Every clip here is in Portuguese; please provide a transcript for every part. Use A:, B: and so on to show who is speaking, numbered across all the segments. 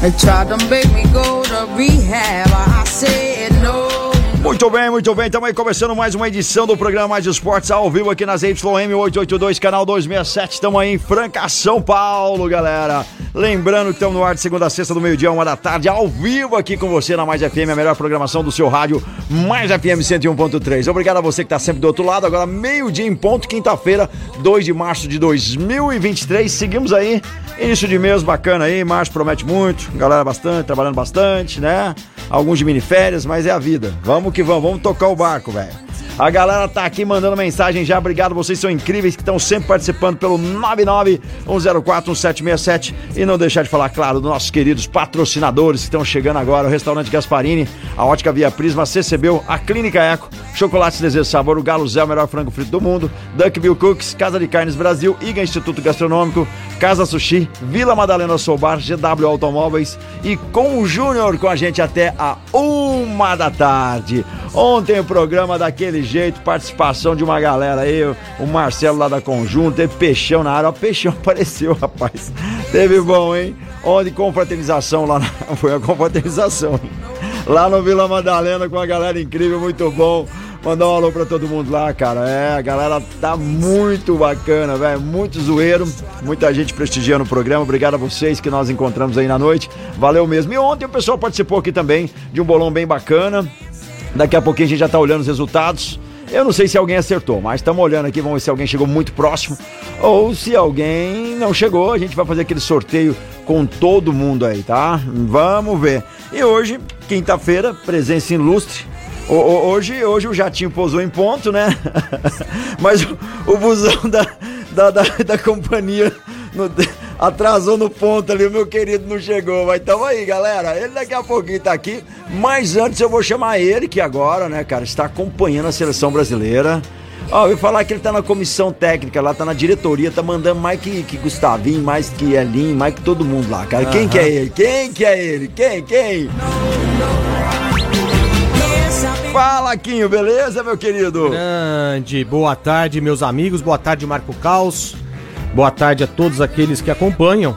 A: They tried to make me go to rehab. I said no.
B: Muito bem, muito bem. Estamos aí começando mais uma edição do programa Mais Esportes ao vivo aqui nas YM 882, canal 267. Estamos aí em Franca, São Paulo, galera. Lembrando que estamos no ar de segunda a sexta do meio-dia, uma da tarde, ao vivo aqui com você na Mais FM, a melhor programação do seu rádio, Mais FM 101.3. Obrigado a você que está sempre do outro lado. Agora, meio-dia em ponto, quinta-feira, 2 de março de 2023. Seguimos aí, início de mês bacana aí, março promete muito, galera bastante, trabalhando bastante, né? Alguns de miniférias, mas é a vida. Vamos que vamos, vamos tocar o barco, velho. A galera tá aqui mandando mensagem já. Obrigado, vocês são incríveis que estão sempre participando pelo 991041767 e não deixar de falar, claro, dos nossos queridos patrocinadores que estão chegando agora, o restaurante Gasparini, a Ótica Via Prisma, CCBU, a Clínica Eco, Chocolates Desejo Sabor, o Galo Zé, o melhor frango frito do mundo, Duckville Cooks, Casa de Carnes Brasil, IGA Instituto Gastronômico, Casa Sushi, Vila Madalena Soubar, GW Automóveis e com o Júnior com a gente até a uma da tarde. Ontem o programa daquele jeito, participação de uma galera aí, o Marcelo lá da Conjunto, teve Peixão na área, o Peixão apareceu, rapaz. Teve bom, hein? Onde confraternização lá, na... foi a confraternização. Lá no Vila Madalena com a galera incrível, muito bom. Mandar um alô pra todo mundo lá, cara. É, a galera tá muito bacana, velho. Muito zoeiro. Muita gente prestigiando o programa. Obrigado a vocês que nós encontramos aí na noite. Valeu mesmo. E ontem o pessoal participou aqui também de um bolão bem bacana. Daqui a pouquinho a gente já tá olhando os resultados. Eu não sei se alguém acertou, mas estamos olhando aqui, vamos ver se alguém chegou muito próximo. Ou se alguém não chegou, a gente vai fazer aquele sorteio com todo mundo aí, tá? Vamos ver. E hoje, quinta-feira, presença ilustre. O- o- Hoje, hoje o jatinho pousou em ponto, né? Mas o, o busão da, da, da, da companhia no- atrasou no ponto ali, o meu querido não chegou. Mas tamo aí, galera. Ele daqui a pouquinho tá aqui. Mas antes eu vou chamar ele, que agora, né, cara, está acompanhando a seleção brasileira. Ó, eu ia falar que ele tá na comissão técnica lá, tá na diretoria, tá mandando mais que, que Gustavinho, mais que Elinho, mais que todo mundo lá, cara. Quem que é ele? Quem que é ele? Quem? Quem? Fala, Quinho, beleza, meu querido?
C: Grande, boa tarde, meus amigos, boa tarde, Marco Caos. Boa tarde a todos aqueles que acompanham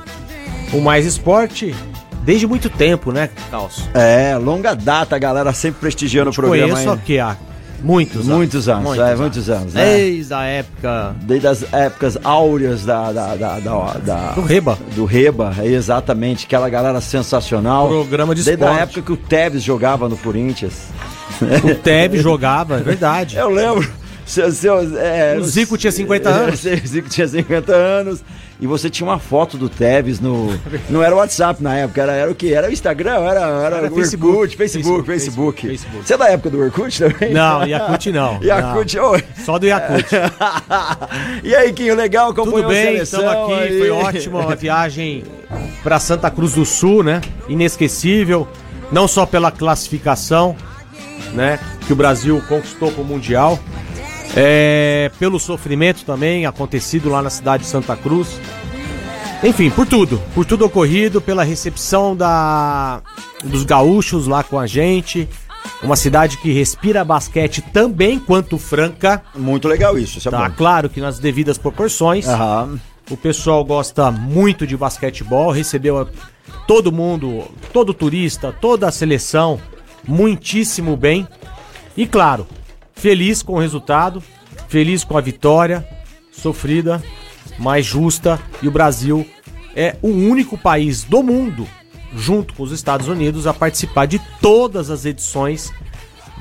C: o Mais Esporte desde muito tempo, né, Caos?
B: É, longa data, a galera sempre prestigiando o programa.
C: Conheço
B: hein?
C: aqui há muitos,
B: Muitos anos, é, muitos anos, né?
C: Desde a época
B: Desde as épocas áureas da, da, da, da-
C: do Reba.
B: do Reba, é exatamente, aquela galera sensacional.
C: Programa de
B: Desde a
C: esporte.
B: época que o Tevez jogava no Corinthians.
C: O Teve jogava, é verdade.
B: Eu lembro. Seu, seu, é,
C: O Zico tinha 50 anos.
B: O Zico tinha 50 anos. E você tinha uma foto do Tevez no. Não era o WhatsApp na época, era, era o quê? Era o Instagram? Era, era,
C: Era
B: o
C: Facebook.
B: Orkut, Facebook,
C: Facebook,
B: Facebook,
C: Facebook.
B: Você é da época do Orkut também?
C: Não, Yakut não.
B: Yakut,
C: não.
B: oi.
C: Só do Yakut.
B: e aí, Quinho, legal? Acompanhou
C: Tudo bem, estamos aqui,
B: aí?
C: foi ótimo a viagem para Santa Cruz do Sul, né? Inesquecível, não só pela classificação, né, que o Brasil conquistou para o Mundial, é, pelo sofrimento também acontecido lá na cidade de Santa Cruz. Enfim, por tudo, por tudo ocorrido, pela recepção da dos gaúchos lá com a gente. Uma cidade que respira basquete também quanto Franca.
B: Muito legal isso, isso é
C: Tá
B: bom.
C: claro que nas devidas proporções.
B: Aham.
C: O pessoal gosta muito de basquetebol, recebeu todo mundo, todo turista, toda a seleção muitíssimo bem. E claro, feliz com o resultado, feliz com a vitória, sofrida, mas justa. E o Brasil é o único país do mundo, junto com os Estados Unidos, a participar de todas as edições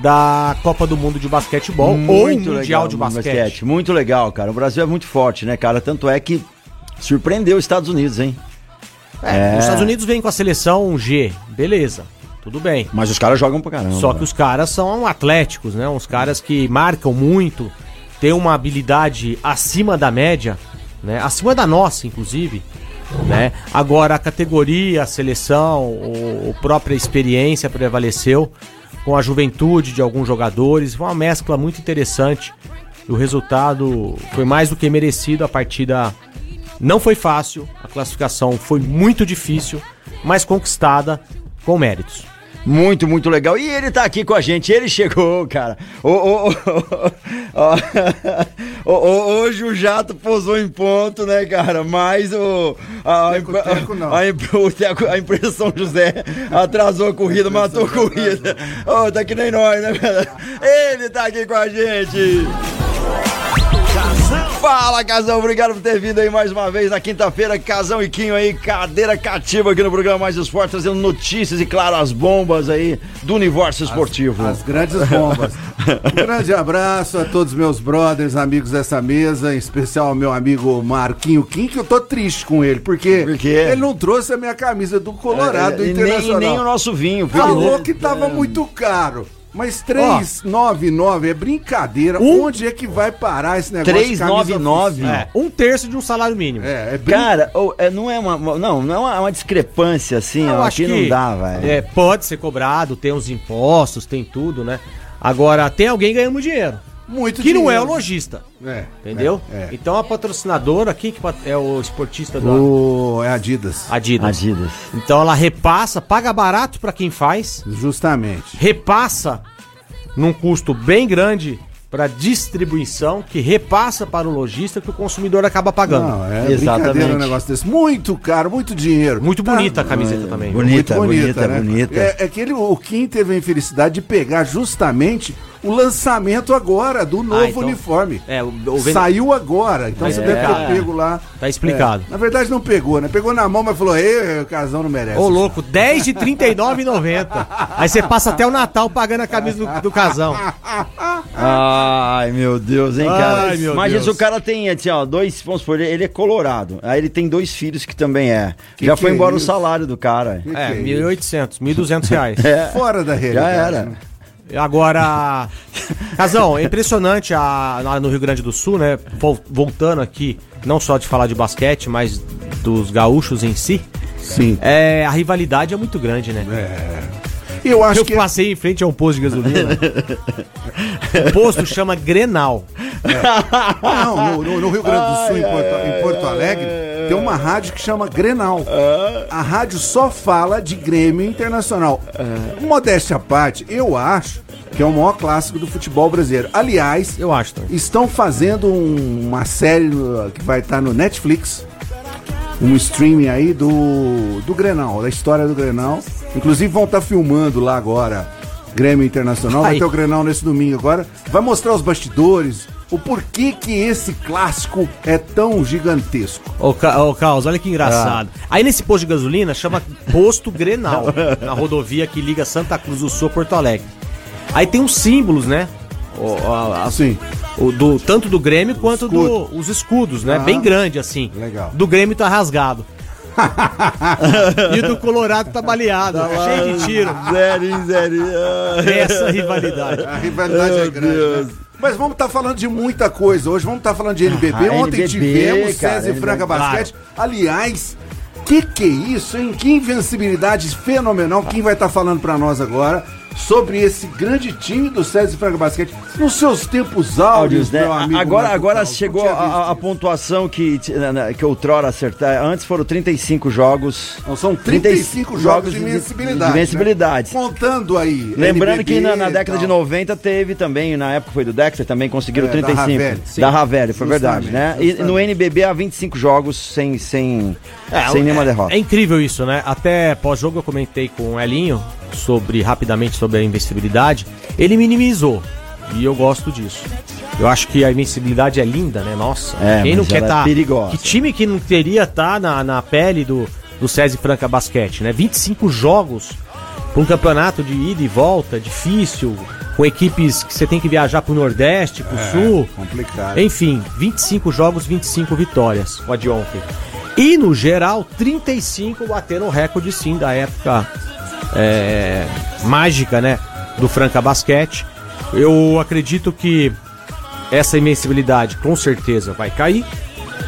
C: da Copa do Mundo de Basquetebol ou Mundial
B: legal
C: de
B: no
C: basquete.
B: Muito legal, cara. O Brasil é muito forte, né, cara? Tanto é que surpreendeu os Estados Unidos, hein?
C: É,
B: É.
C: Os Estados Unidos vêm com a seleção G, beleza, tudo bem.
B: Mas os caras jogam pra caramba.
C: Só que os caras são atléticos, né? Uns caras que marcam muito, têm uma habilidade acima da média, né? Acima da nossa, inclusive. Né? Agora a categoria, a seleção, o, a própria experiência prevaleceu com a juventude de alguns jogadores, foi uma mescla muito interessante. O resultado foi mais do que merecido. A partida não foi fácil, a classificação foi muito difícil, mas conquistada com méritos.
B: Muito, muito legal. E ele tá aqui com a gente, ele chegou, cara. Hoje o jato pousou em ponto, né, cara? Mas o. A, a, impressão José atrasou a corrida, matou a corrida. Ô, tá que nem nós, né, cara? Ele tá aqui com a gente. Fala, Casão, obrigado por ter vindo aí mais uma vez na quinta-feira. Casão e Quinho aí, cadeira cativa aqui no programa Mais Esporte, trazendo notícias e, claro, as bombas aí do universo esportivo.
D: As grandes bombas. Um grande abraço a todos meus brothers, amigos dessa mesa, em especial ao meu amigo Marquinho Kim, que eu tô triste com ele, porque
B: Por quê?
D: ele não trouxe a minha camisa do Colorado
B: É, nem, e
D: Internacional.
B: nem o nosso vinho. porque-
D: Falou que tava muito caro. Mas 399 é brincadeira.
C: Um-
D: Onde é que vai parar esse negócio? de camisa
B: 399?
D: oficial?
C: É, um terço de um salário mínimo.
D: É, é brin...
B: Cara, ô, é, não é uma. Não, não é uma, uma discrepância assim,
C: Eu
B: ó.
C: acho
B: Aqui
C: que
B: não dá, velho.
C: é, pode ser cobrado, tem os impostos, tem tudo, né? Agora, tem alguém ganhando dinheiro.
D: Muito
C: Que não é o
D: dinheiro.
C: lojista.
D: É,
C: Entendeu?
D: É, é.
C: Então a patrocinadora, quem que é o esportista da
D: O... É Adidas.
C: Adidas.
B: Adidas.
C: Então ela repassa, paga barato pra quem faz,
D: Justamente.
C: repassa num custo bem grande pra distribuição, que repassa para o lojista que o consumidor acaba pagando.
D: Não, é
B: Exatamente.
D: brincadeira um negócio desse. Muito caro, muito dinheiro.
C: Muito
D: Tá-
C: bonita a camiseta também.
B: Bonita,
D: Muito
B: bonita,
D: né?
B: bonita.
D: É, é que ele, o Kim teve a infelicidade de pegar justamente o lançamento agora do novo
C: então-
D: uniforme.
C: É, o, o vende-
D: Saiu agora, então
C: Tá
D: você deve ter pego lá.
C: Tá explicado.
D: É, na verdade não pegou, né? Pegou na mão, mas falou, ei, o casão não merece.
C: Ô, louco, 10 de R$ 39,90. Aí você passa até o Natal pagando a camisa do, do casão.
B: Ai, meu Deus, hein, cara?
C: Ai, meu
B: Imagina
C: Deus.
B: se o cara tem, assim, ó, dois, vamos supor, ele é colorado. Aí ele tem dois filhos que também é.
D: Que
B: Já
D: que
B: foi
D: é
B: embora o
D: isso?
B: salário do cara.
D: Que
C: É,
D: que
C: 1.800, 1.200 reais.
B: É,
D: Fora da
B: já
D: realidade.
B: era.
C: Agora, Casão, é impressionante a, lá no Rio Grande do Sul, né? Vol- Voltando aqui, não só de falar de basquete, mas dos gaúchos em si.
D: Sim.
C: É, a rivalidade é muito grande, né?
D: E eu acho
C: Eu
D: que
C: passei em frente a um posto de gasolina. o posto chama Grenal.
D: Não, no, no- Rio Grande do Sul, em, Porto, em Porto Alegre, tem uma rádio que chama Grenal. A rádio só fala de Grêmio Internacional. Modéstia à parte, eu acho que é o maior clássico do futebol brasileiro. Aliás,
C: Eu acho também.
D: estão fazendo um- uma série no- que vai estar no Netflix. Um streaming aí do, do Grenal, da história do Grenal. Inclusive vão estar filmando lá agora Grêmio Internacional. Vai ter o Grenal nesse domingo agora. Vai mostrar os bastidores, o porquê que esse clássico é tão gigantesco.
C: Ô, Ca- ô Carlos, olha que engraçado. Aí nesse posto de gasolina chama Posto Grenal, na rodovia que liga Santa Cruz do Sul a Porto Alegre. Aí tem os símbolos, né? O, a- a-
D: Assim,
C: o do, tanto do Grêmio quanto
D: Escudo.
C: dos escudos, né?
D: Aham.
C: Bem grande assim.
D: Legal.
C: Do Grêmio tá rasgado. e o do Colorado tá baleado, cheio de tiro.
B: Zero, zero.
C: Essa rivalidade.
D: a rivalidade é
B: Meu
D: grande.
B: Deus.
D: né? Mas vamos estar falando de muita coisa hoje. Vamos estar falando de NBB.
B: Ah,
D: Ontem
B: NBB,
D: tivemos
B: cara,
D: César e Franca
B: NBB.
D: Basquete. Aliás, que que é isso, hein? Que invencibilidade fenomenal. Quem vai estar falando pra nós agora sobre esse grande time do César e Franca Basquete nos seus tempos áureos,
B: Áudios, né?
D: meu amigo.
B: Agora, agora
D: Paulo.
B: chegou a, a- pontuação que, que outrora acertar. Antes foram 35 jogos.
D: Não, são 35 jogos de invencibilidade.
B: De invencibilidade.
D: né? Contando aí.
B: Lembrando que na, na
D: NBB
B: década de
D: tal.
B: 90 teve também, na época foi do Dexter, também conseguiram
D: É, da
B: 35.
D: Ravelli, sim.
B: Da Ravelli, foi verdade, né?
D: Justamente,
B: E no NBB há 25 jogos sem, sem,
C: É,
B: sem nenhuma
C: é-
B: derrota.
C: É incrível isso, né? Até pós-jogo eu comentei com o Elinho sobre rapidamente sobre a invencibilidade. Ele minimizou. E eu gosto disso. Eu acho que a invencibilidade é linda, né? Nossa.
B: É,
C: quem não quer
B: ela é
C: estar.
B: perigosa.
C: que time que não teria estar na, na pele do, do César Franca Basquete, né? 25 jogos para um campeonato de ida e volta, difícil, com equipes que você tem que viajar pro Nordeste, pro Sul.
D: complicado.
C: Enfim, 25 jogos, 25 vitórias, com a de ontem. E no geral, 35 bateram o recorde sim da época é, mágica, né? Do Franca Basquete. Eu acredito que essa invencibilidade com certeza vai cair.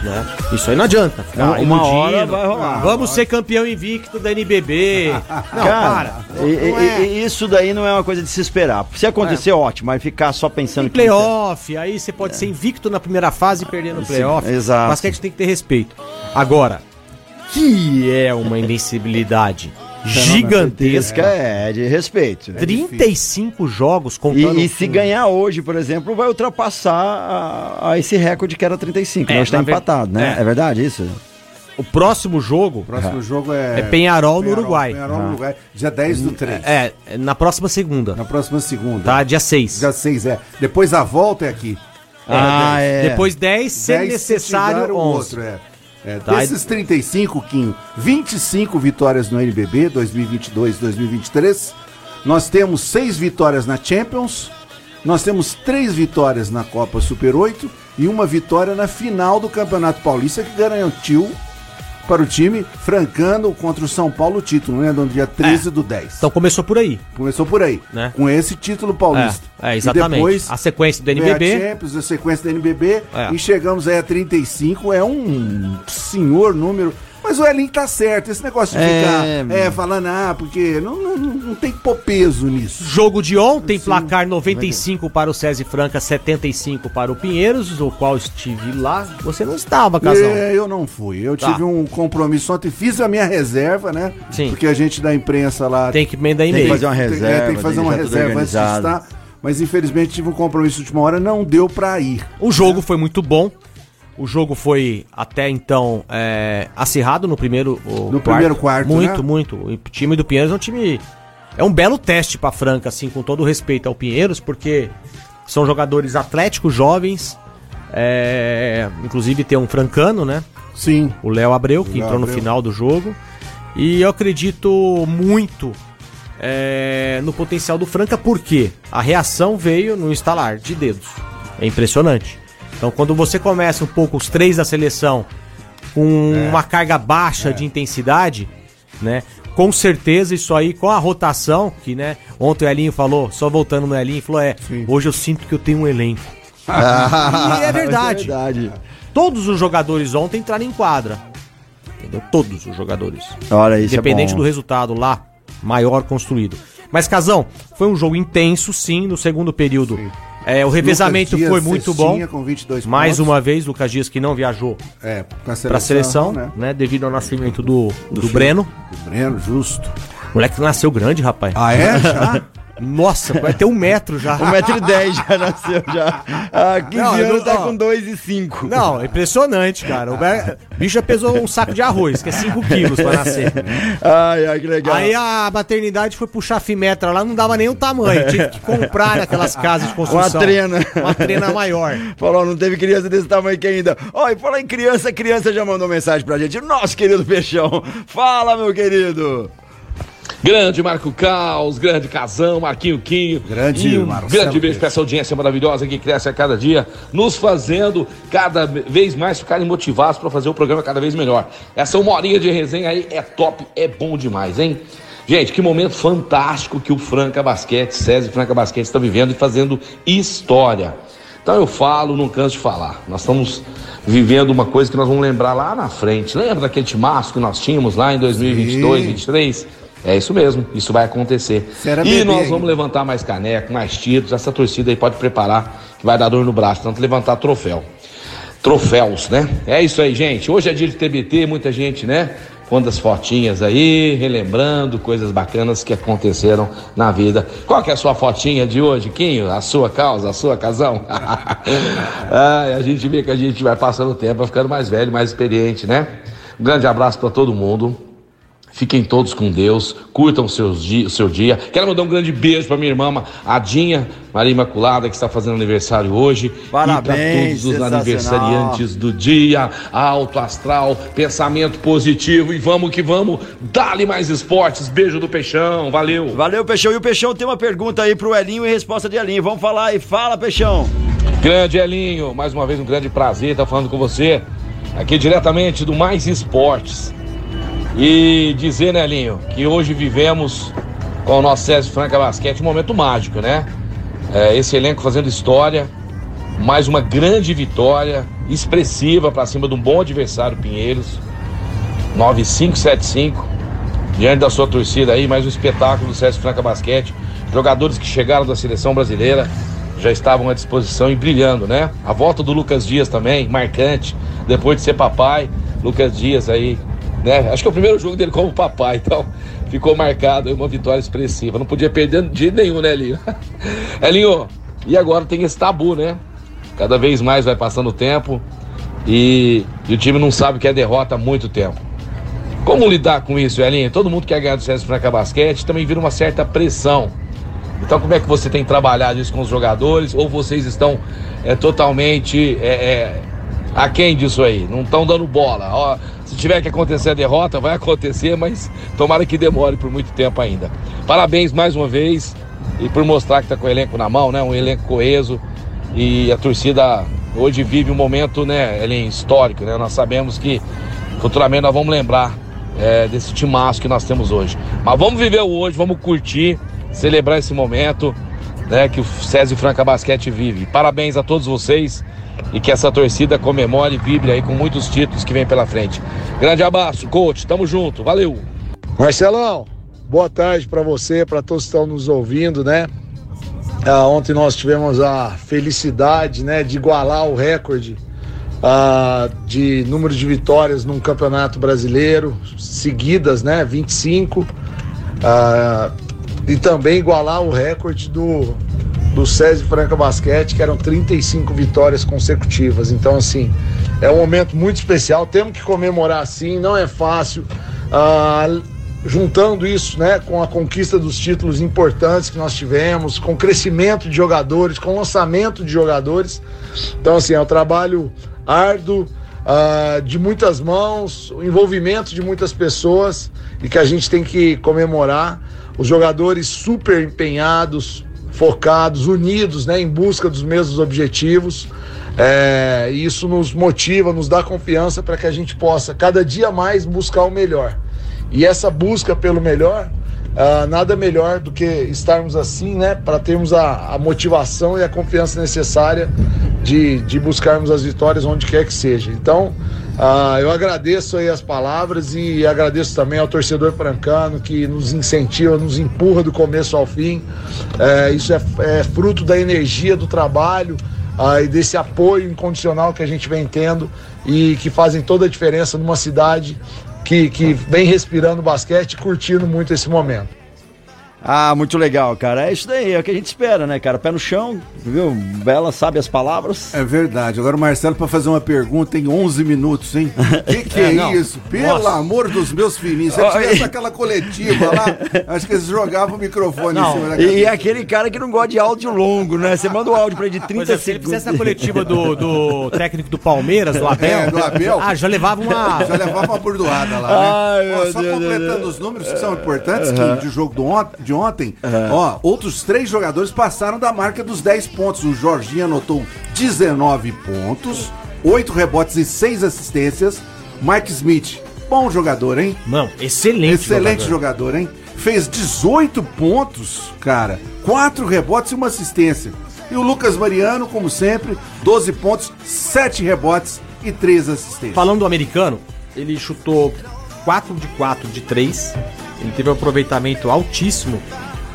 C: Né? Isso aí não adianta. ficar
B: Uma- hora vai rolar.
C: Vamos ser campeão invicto da NBB. Não,
B: Cara,
C: para.
B: e-
C: Não é.
B: isso daí não é uma coisa de se esperar. Se acontecer, ótimo, mas ficar só pensando
C: Em
B: que.
C: playoff, aí você pode ser invicto na primeira fase e perder no playoff.
B: exato.
C: O basquete tem que ter respeito. Agora, que é uma invencibilidade gigantesca.
B: é de respeito.
C: 35 jogos contando.
B: E, e se ganhar hoje, por exemplo, vai ultrapassar a, a esse recorde que era 35.
C: É,
B: É, está
C: na ver-
B: empatado, né?
C: é.
B: É. verdade isso?
C: O próximo jogo
D: O próximo jogo é.
C: é Penharol no Uruguai.
D: Penharol no Uruguai. Dia 10 do 3.
C: É, é na próxima segunda.
D: Na próxima segunda.
C: Tá? Dia 6.
D: Dia 6, é. Depois a volta é aqui.
B: Ah, é.
C: Depois 10, se
D: 10
C: necessário,
D: o
C: 11.
D: outro, é. É, desses 35, Kim, 25 vitórias no NBB 2022-2023. Nós temos 6 vitórias na Champions. Nós temos 3 vitórias na Copa Super 8 e uma vitória na final do Campeonato Paulista que garantiu para o time francando contra o São Paulo o título, né? No dia 13 do 10.
C: Então começou por aí.
D: Começou por aí,
C: Né?
D: com esse título paulista.
C: É, é,
D: E
C: exatamente.
D: depois
C: a sequência do
D: Vem a
C: NBB.
D: Champions, a sequência da NBB
C: É.
D: e chegamos aí a 35, é um senhor número. Mas o Elin tá certo, esse negócio de
B: É,
D: ficar é, falando, ah, porque não, não, não tem que pôr peso nisso.
C: Jogo de ontem, placar 95 para o César Franca, 75 para o Pinheiros, o qual estive lá. Você não estava, Casal.
D: É, eu não fui, eu
C: Tá.
D: tive um compromisso ontem, fiz a minha reserva, né?
C: Sim.
D: Porque a gente da imprensa lá
C: Tem que emendar
B: Tem que
C: e-mail.
B: fazer uma
D: tem- é,
B: reserva.
D: tem que fazer uma
B: deixar tudo
D: reserva antes de estar. Mas infelizmente tive um compromisso de última hora, não deu pra ir.
C: O jogo foi muito bom. O jogo foi até então é, acirrado no primeiro
D: No primeiro quarto,
C: Muito,
D: né?
C: muito. O time do Pinheiros é um time. É um belo teste pra Franca, assim, com todo o respeito ao Pinheiros, porque são jogadores atléticos, jovens. é, inclusive tem um francano, né?
D: Sim.
C: o Léo Abreu, que
D: Léo
C: entrou no
D: Abreu.
C: final do jogo. E eu acredito muito é, no potencial do Franca, porque a reação veio no instalar de dedos. É impressionante. Então, quando você começa um pouco os três da seleção com
D: É.
C: uma carga baixa de intensidade, né? Com certeza isso aí, com a rotação, que né, ontem o Elinho falou, só voltando no Elinho, falou: é, hoje eu sinto que eu tenho um elenco. e é verdade.
B: É verdade.
C: Todos os jogadores ontem entraram em quadra. Entendeu? Todos os jogadores.
B: Olha, isso
C: Independente
B: é
C: do resultado lá, maior construído. Mas, Casão, foi um jogo intenso, sim, no segundo período. É, o revezamento
D: Dias,
C: foi muito bom.
D: cestinha Com 22
C: Mais
D: pontos.
C: uma vez, Lucas Dias que não viajou
D: É, com a
C: pra seleção,
D: né?
C: né? Devido ao nascimento do, do,
D: filho.
C: Breno.
D: O Breno, justo.
C: O moleque nasceu grande, rapaz.
D: Ah, é? Já?
C: Nossa, vai ter um metro já.
B: 1,10m já nasceu já. Ah, 15
C: Não,
B: anos
C: não-
B: tá
C: ó.
B: com 2,5.
C: Não, é impressionante, cara. O bicho já pesou um saco de arroz, que é 5 quilos pra nascer.
B: Ai, ai, que legal.
C: Aí a maternidade foi puxar fimetra lá, não dava nem o tamanho. Tive que comprar naquelas casas de construção.
B: Uma trena.
C: Uma trena maior.
B: Falou, não teve criança desse tamanho aqui ainda. Ó, e falar em criança, a criança já mandou mensagem pra gente. Nosso querido Peixão. Fala, meu querido.
E: Grande Marco Caos, grande Casão, Marquinho Quinho.
D: Grande
E: um
D: Marcelo
E: grande beijo pra essa audiência maravilhosa que cresce a cada dia, nos fazendo cada vez mais ficarem motivados para fazer o programa cada vez melhor. Essa uma horinha de resenha aí é top, é bom demais, hein? Gente, que momento fantástico que o Franca Basquete, César Franca Basquete está vivendo e fazendo história. Então eu falo, não canso de falar. Nós estamos vivendo uma coisa que nós vamos lembrar lá na frente. Lembra daquele timaço que nós tínhamos lá em 2022,
D: Sim.
E: 2023? É isso mesmo, isso vai acontecer.
D: Era
E: E
D: bebê
E: nós
D: ainda.
E: vamos levantar mais caneco, mais títulos. Essa torcida aí pode preparar, que vai dar dor no braço, tanto levantar troféu. Troféus, né? É isso aí, gente. Hoje é dia de TBT, muita gente, né? Pondo as fotinhas aí, relembrando coisas bacanas que aconteceram na vida. Qual que é a sua fotinha de hoje, Quinho? A sua causa, a sua casão? Ai, a gente vê que a gente vai passando o tempo, vai ficando mais velho, mais experiente, né? Um grande abraço para todo mundo. Fiquem todos com Deus, curtam seus di- o seu dia. Quero mandar um grande beijo para minha irmã Adinha, Maria Imaculada, que está fazendo aniversário hoje.
B: Parabéns,
E: E para todos os aniversariantes do dia, alto astral, pensamento positivo e vamos que vamos. Dale mais esportes. Beijo do Peixão, valeu.
B: Valeu, Peixão. E o Peixão tem uma pergunta aí pro Elinho e resposta de Elinho. Vamos falar aí. Fala, Peixão.
E: Grande Elinho, mais uma vez um grande prazer estar falando com você, aqui diretamente do Mais Esportes. E dizer, né, Elinho, que hoje vivemos com o nosso César Franca Basquete um momento mágico, né? É, esse elenco fazendo história mais uma grande vitória, expressiva para cima de um bom adversário, Pinheiros. 9575. Diante da sua torcida aí, mais um espetáculo do César Franca Basquete. Jogadores que chegaram da seleção brasileira já estavam à disposição e brilhando, né? A volta do Lucas Dias também, marcante, depois de ser papai. Lucas Dias aí, né? Acho que é o primeiro jogo dele como papai, então ficou marcado uma vitória expressiva. Não podia perder de nenhum, né, Elinho? Elinho, e agora tem esse tabu, né? Cada vez mais vai passando o tempo e, e o time não sabe que é derrota há muito tempo. Como lidar com isso, Elinho? Todo mundo quer ganhar do César Franca Basquete, também vira uma certa pressão. Então, como é que você tem trabalhado isso com os jogadores? Ou vocês estão é, totalmente é, é, aquém disso aí? Não estão dando bola? Ó, se tiver que acontecer a derrota, vai acontecer, mas tomara que demore por muito tempo ainda. Parabéns mais uma vez e por mostrar que está com o elenco na mão, né? Um elenco coeso e a torcida hoje vive um momento, né, histórico, né? Nós sabemos que futuramente nós vamos lembrar é, desse timaço que nós temos hoje. Mas vamos viver o hoje, vamos curtir, celebrar esse momento né, que o César Franca Basquete vive. Parabéns a todos vocês e que essa torcida comemore e vibre aí com muitos títulos que vem pela frente. Grande abraço, coach, tamo junto, valeu!
F: Marcelão, boa tarde para você, para todos que estão nos ouvindo, né? Ah, ontem nós tivemos a felicidade, né, de igualar o recorde ah, de número de vitórias num campeonato brasileiro, seguidas, né, 25, ah, e também igualar o recorde do, do César Franca Basquete, que eram 35 vitórias consecutivas. Então, assim, é um momento muito especial, temos que comemorar assim, não é fácil. Ah, juntando isso né, com a conquista dos títulos importantes que nós tivemos, com crescimento de jogadores, com lançamento de jogadores. Então, assim, é um trabalho árduo, uh, de muitas mãos, o envolvimento de muitas pessoas e que a gente tem que comemorar. Os jogadores super empenhados, focados, unidos né, em busca dos mesmos objetivos. É, isso nos motiva, nos dá confiança para que a gente possa cada dia mais buscar o melhor. E essa busca pelo melhor, uh, nada melhor do que estarmos assim, né? Para termos a, a, motivação e a confiança necessária de, de buscarmos as vitórias onde quer que seja. Então, uh, eu agradeço aí as palavras e agradeço também ao torcedor francano que nos incentiva, nos empurra do começo ao fim. Uh, isso é, é, fruto da energia do trabalho. Uh, e desse apoio incondicional que a gente vem tendo e que fazem toda a diferença numa cidade que, que vem respirando basquete e curtindo muito esse momento.
B: Ah, muito legal, cara. É isso daí, é o que a gente espera, né, cara? Pé no chão, viu? Bela sabe as palavras.
D: É verdade. Agora o Marcelo, para fazer uma pergunta em 11 minutos, hein? Que que é, é isso? Pelo Nossa. amor dos meus filhinhos. Se tivesse aquela coletiva lá, acho que eles jogavam o microfone
B: não, em cima da E, e é aquele cara que não gosta de áudio longo, né? Você manda o áudio pra ele de 30 segundos. Se ele
C: fizesse a coletiva do, do técnico do Palmeiras, do Abel. É, do Abel. Ah, já levava uma.
D: Já levava uma bordoada lá, né? Ai, Ó, só Deus completando Deus. os números que são importantes, que, de jogo do on de ontem, uhum. ó, outros três jogadores passaram da marca dos 10 pontos. O Jorginho anotou 19 pontos, 8 rebotes e 6 assistências. Mike Smith, bom jogador, hein?
C: Não, excelente
D: Excelente jogador, jogador hein? Fez 18 pontos, cara, 4 rebotes e uma assistência. E o Lucas Mariano, como sempre, 12 pontos, 7 rebotes e 3 assistências.
C: Falando do americano, ele chutou 4 de 4 de 3. Ele teve um aproveitamento altíssimo,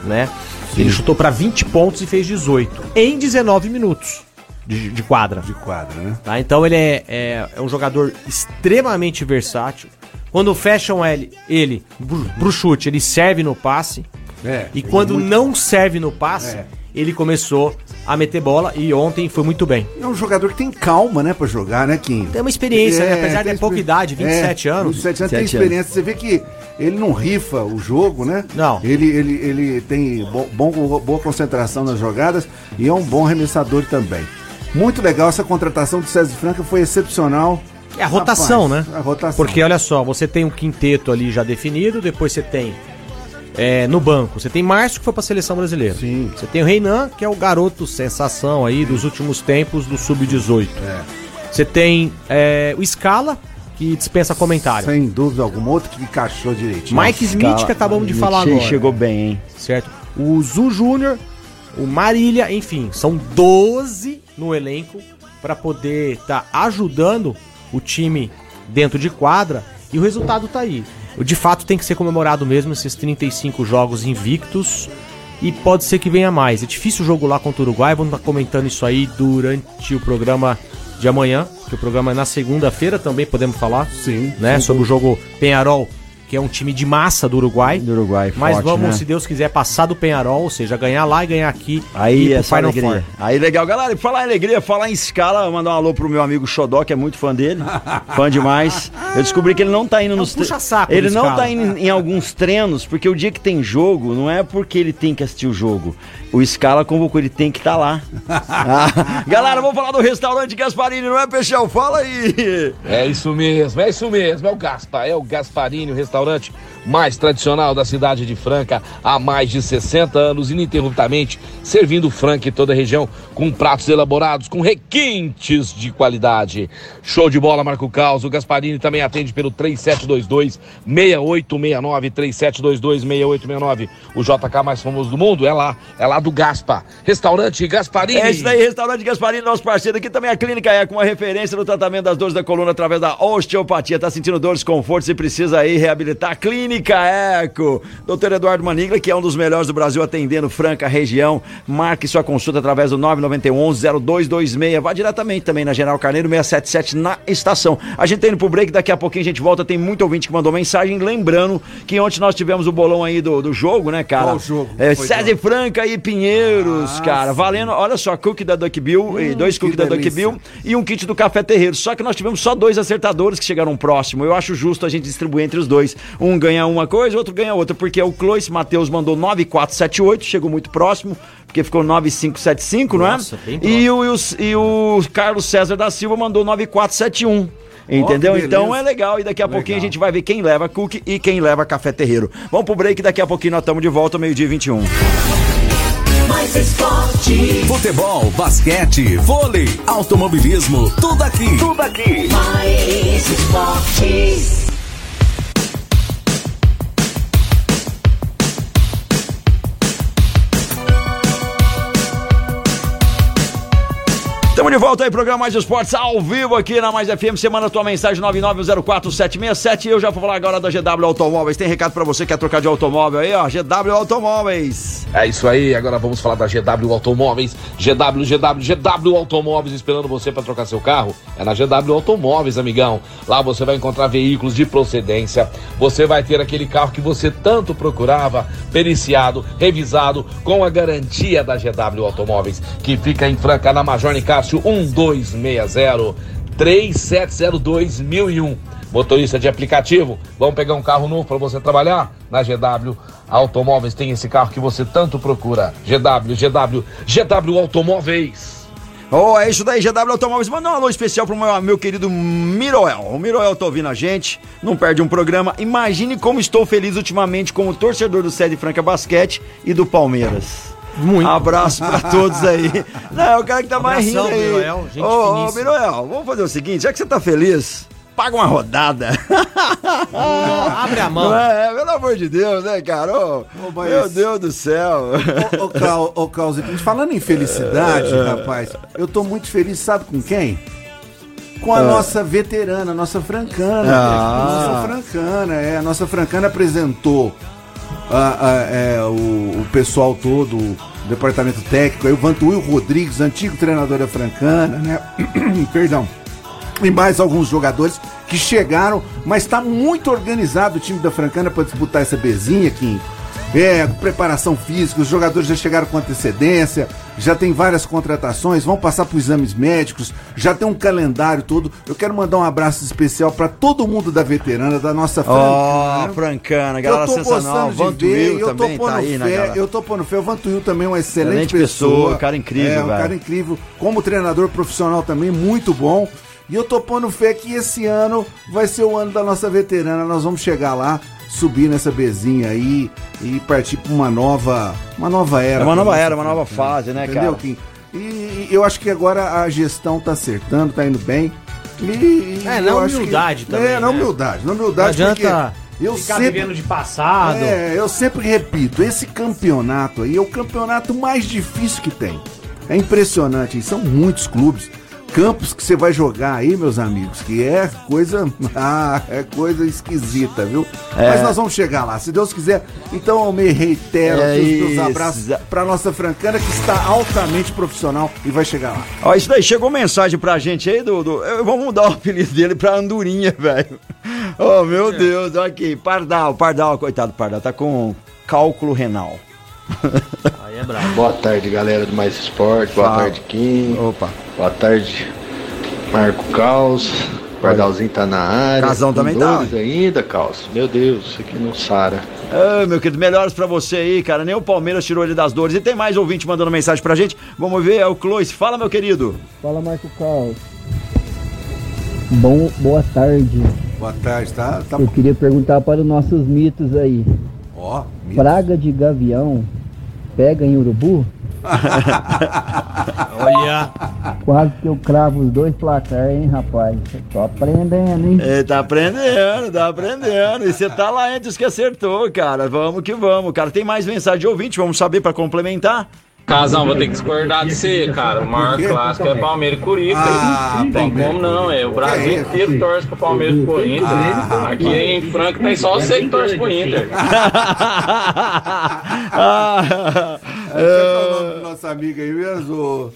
C: né? Sim. Ele chutou para 20 pontos e fez 18 em 19 minutos de, de quadra.
D: De quadra, né?
C: Tá? Então ele é, é, é, um jogador extremamente versátil. Quando fecham ele, ele pro chute, ele serve no passe. É, e quando muito... não serve no passe, é. ele começou a meter bola e ontem foi muito bem.
D: É um jogador que tem calma, né, pra jogar, né, Kim?
C: Tem uma experiência, né? é, né? apesar de ter pouca idade, 27 é, anos.
D: 27 anos tem experiência. Anos. Você vê que ele não rifa o jogo, né?
C: Não.
D: Ele, ele, ele tem bom, boa concentração nas jogadas e é um bom arremessador também. Muito legal essa contratação do César Franca, foi excepcional.
C: É a rotação, Rapaz, né? A rotação. Porque olha só, você tem um quinteto ali já definido, depois você tem é, no banco. Você tem Márcio, que foi para a seleção brasileira.
D: Sim.
C: Você tem o Reinan, que é o garoto sensação aí dos últimos tempos do Sub-18. É. Você tem é, o Scala, que dispensa comentário.
D: Sem dúvida alguma, outro que encaixou direitinho.
C: Mike Smith, que acabamos de falar agora.
B: Chegou bem, hein?
C: Certo. O Zu Júnior, o Marília, enfim, são 12 no elenco para poder estar ajudando o time dentro de quadra e o resultado tá aí. De fato tem que ser comemorado mesmo esses 35 jogos invictos e pode ser que venha mais. É difícil o jogo lá contra o Uruguai, vamos estar comentando isso aí durante o programa de amanhã, que o programa é na segunda-feira também podemos falar,
D: Sim.
C: né, sobre o jogo Penharol, que é um time de massa do Uruguai.
B: Do Uruguai,
C: Mas
B: forte,
C: vamos,
B: né?
C: se Deus quiser, passar do Penharol, ou seja, ganhar lá e ganhar aqui
B: Aí é
C: Final
B: alegria.
C: Four.
B: Aí legal, galera. E falar em alegria, falar em escala, mandar um alô pro meu amigo Xodó, que é muito fã dele. fã demais. Eu descobri que ele não tá indo nos tre-
C: puxa-saco
B: Ele não
C: Scala.
B: tá indo em alguns treinos, porque o dia que tem jogo, não é porque ele tem que assistir o jogo. O Scala convocou, ele tem que estar lá. Ah, galera, vamos falar do restaurante Gasparini, não é, Peixão? Fala aí.
E: É isso mesmo, é isso mesmo. É o Gaspa, é o Gasparini, o restaurante mais tradicional da cidade de Franca há mais de 60 anos, ininterruptamente servindo Franca e toda a região com pratos elaborados com requintes de qualidade. Show de bola, Marco Caos. O Gasparini também atende pelo 3722 6869 3722 6869. O JK mais famoso do mundo é lá, é lá do Gaspa. Restaurante Gasparini.
B: É isso aí, Restaurante Gasparini, nosso parceiro aqui também a Clínica é com uma referência no tratamento das dores da coluna através da osteopatia. Tá sentindo dores, conforto, e precisa aí reabilitar. Clínica Eco. Doutor Eduardo Manigla, que é um dos melhores do Brasil atendendo Franca região. Marque sua consulta através do 991-0226. Vá diretamente também na General Carneiro 677 na estação. A gente tá indo pro break, daqui a pouquinho a gente volta. Tem muito ouvinte que mandou mensagem. Lembrando que ontem nós tivemos o bolão aí do, do jogo, né, cara?
D: Qual jogo?
B: É, César Franca e Pinheiros,
D: Ah,
B: cara.
D: sim.
B: Valendo, olha só, cookie da Duck Bill, e dois cookies da Duck. Bill e um kit do Café Terreiro. Só que nós tivemos só dois acertadores que chegaram próximo. Eu acho justo a gente distribuir entre os dois. Um ganha uma coisa, outro ganha outra, porque o Clois Matheus mandou 9478, chegou muito próximo, porque ficou 9575,
C: Nossa,
B: não
C: bem
B: é?
C: próximo.
B: E o, e, o, e o Carlos César da Silva mandou 9471. Entendeu?
D: que
B: então é legal. E daqui a
D: Legal.
B: pouquinho a gente vai ver quem leva cookie e quem leva café terreiro. Vamos pro break, daqui a pouquinho nós estamos de volta, meio-dia e 21.
G: Mais esporte.
H: Futebol, basquete, vôlei, automobilismo, tudo aqui. Tudo aqui.
G: Mais esporte.
B: Estamos de volta aí, programa Mais Esportes, ao vivo aqui na Mais FM. Manda tua mensagem 9904767 e eu já vou falar agora da GW Automóveis. Tem recado pra você que quer trocar de automóvel aí, ó. GW Automóveis.
E: É isso aí, agora vamos falar da GW Automóveis. GW, GW, GW Automóveis esperando você para trocar seu carro. É na GW Automóveis, amigão. Lá você vai encontrar veículos de procedência. Você vai ter aquele carro que você tanto procurava, periciado, revisado, com a garantia da GW Automóveis, que fica em Franca, na Major Nicásio 1260 3702 1001. Motorista de aplicativo, vamos pegar um carro novo para você trabalhar? Na GW Automóveis tem esse carro que você tanto procura. GW, GW, GW Automóveis.
B: Oh, é isso daí, GW Automóveis. Manda um alô especial pro meu, meu querido Miroel. O Miroel tá ouvindo a gente, não perde um programa. Imagine como estou feliz ultimamente como torcedor do Sede Franca Basquete e do Palmeiras.
C: Muito.
B: Abraço pra todos aí. Não, é o cara que tá mais rindo aí.
C: Miroel, gente
B: Ô, ô. Miroel, vamos fazer o seguinte, já que você tá feliz, paga uma rodada.
C: Abre a mão.
B: Não é, pelo amor de Deus, né, cara? Ô,
D: Ô, mas-
B: Meu Deus do céu.
D: Ô, ô, Cal, ô, Calzito, falando em felicidade, rapaz, eu tô muito feliz, sabe com quem? Com a nossa veterana, a nossa francana.
B: Ah.
D: velho. Nossa francana, é. A nossa francana apresentou a- a- é, o, o pessoal todo, o departamento técnico, aí o Vantuil Rodrigues, antigo treinador da francana, né? Perdão. E mais alguns jogadores que chegaram, mas está muito organizado o time da Francana para disputar essa bezinha, Kim. É, preparação física, os jogadores já chegaram com antecedência, já tem várias contratações, vão passar por exames médicos, já tem um calendário todo. Eu quero mandar um abraço especial para todo mundo da veterana, da nossa
B: Ó,
D: Francana.
B: Francana,
D: Eu
B: galera sensacional.
D: gostando de ver,
B: Vantuil
D: eu tô
B: também
D: pondo
B: tá aí, né,
D: fé,
B: galera?
D: eu tô pondo fé. O Vantuil também é uma excelente,
B: Excelente pessoa,
D: pessoa.
B: cara incrível,
D: É, um
B: velho.
D: cara incrível. Como treinador profissional também, muito bom. E eu tô pondo fé que esse ano vai ser o ano da nossa veterana. Nós vamos chegar lá, subir nessa bezinha aí e partir para uma nova, uma nova era.
B: É uma nova era, uma nova
D: Francana.
B: fase, né,
D: Entendeu,
B: cara?
D: Kim? E, e eu acho que agora a gestão tá acertando, tá indo bem. E, e
C: É, na
D: acho que-
C: humildade também,
D: É, na
C: né?
D: humildade. Na
C: Não
D: humildade,
C: adianta
D: Eu
C: Ficar
D: sempre,
C: vivendo de passado.
D: é, eu sempre repito, esse campeonato aí é o campeonato mais difícil que tem. É impressionante, são muitos clubes. Campos que você vai jogar aí, meus amigos, que é coisa. Ah, é coisa esquisita, viu?
B: É.
D: Mas nós vamos chegar lá, se Deus quiser. Então eu me reitero
B: É
D: os meus abraços pra nossa francana que está altamente profissional e vai chegar lá.
B: Ó, isso daí, chegou mensagem pra gente aí do. do eu, vamos mudar o apelido dele pra Andorinha, velho. Oh, meu Deus, olha aqui. Pardal, Pardal, coitado do Pardal, tá com cálculo renal.
C: É brabo.
I: Boa tarde, galera do Mais Esporte. Boa
B: Fala.
I: tarde, Kim.
B: Opa.
I: Boa tarde, Marco Caos. Pardalzinho tá na área.
B: Casão também tá,
I: ainda, Caos. Meu Deus, isso aqui não sara.
B: Ô, meu querido, melhoras pra você aí, cara. Nem o Palmeiras tirou ele das dores. E tem mais ouvinte mandando mensagem pra gente. Vamos ver, é o Clois. Fala, meu querido.
J: Fala Marco Carlos. Bom, boa tarde.
D: Boa tarde, tá? tá
J: Eu queria perguntar para os nossos mitos aí.
D: Ó,
J: Praga de gavião pega em urubu?
C: Olha,
J: Quase que eu cravo os dois placar, hein, rapaz? Tô aprendendo, hein?
B: É, tá aprendendo, tá aprendendo. E você tá lá entre os que acertou, cara. Vamos que vamos. Cara, tem mais mensagem de ouvinte, vamos saber pra complementar.
K: Casão, vou ter que discordar de você, cara. O maior clássico é Palmeiras e Corinthians.
D: Ah,
K: não tem
D: Palmeiras.
K: como não, é. O Brasil
D: Que isso,
K: inteiro torce pro Palmeiras e Corinthians.
D: Ah,
K: Aqui em Franca tem só você que torce pro Inter.
B: ah,
D: é o nome do nosso amigo aí mesmo?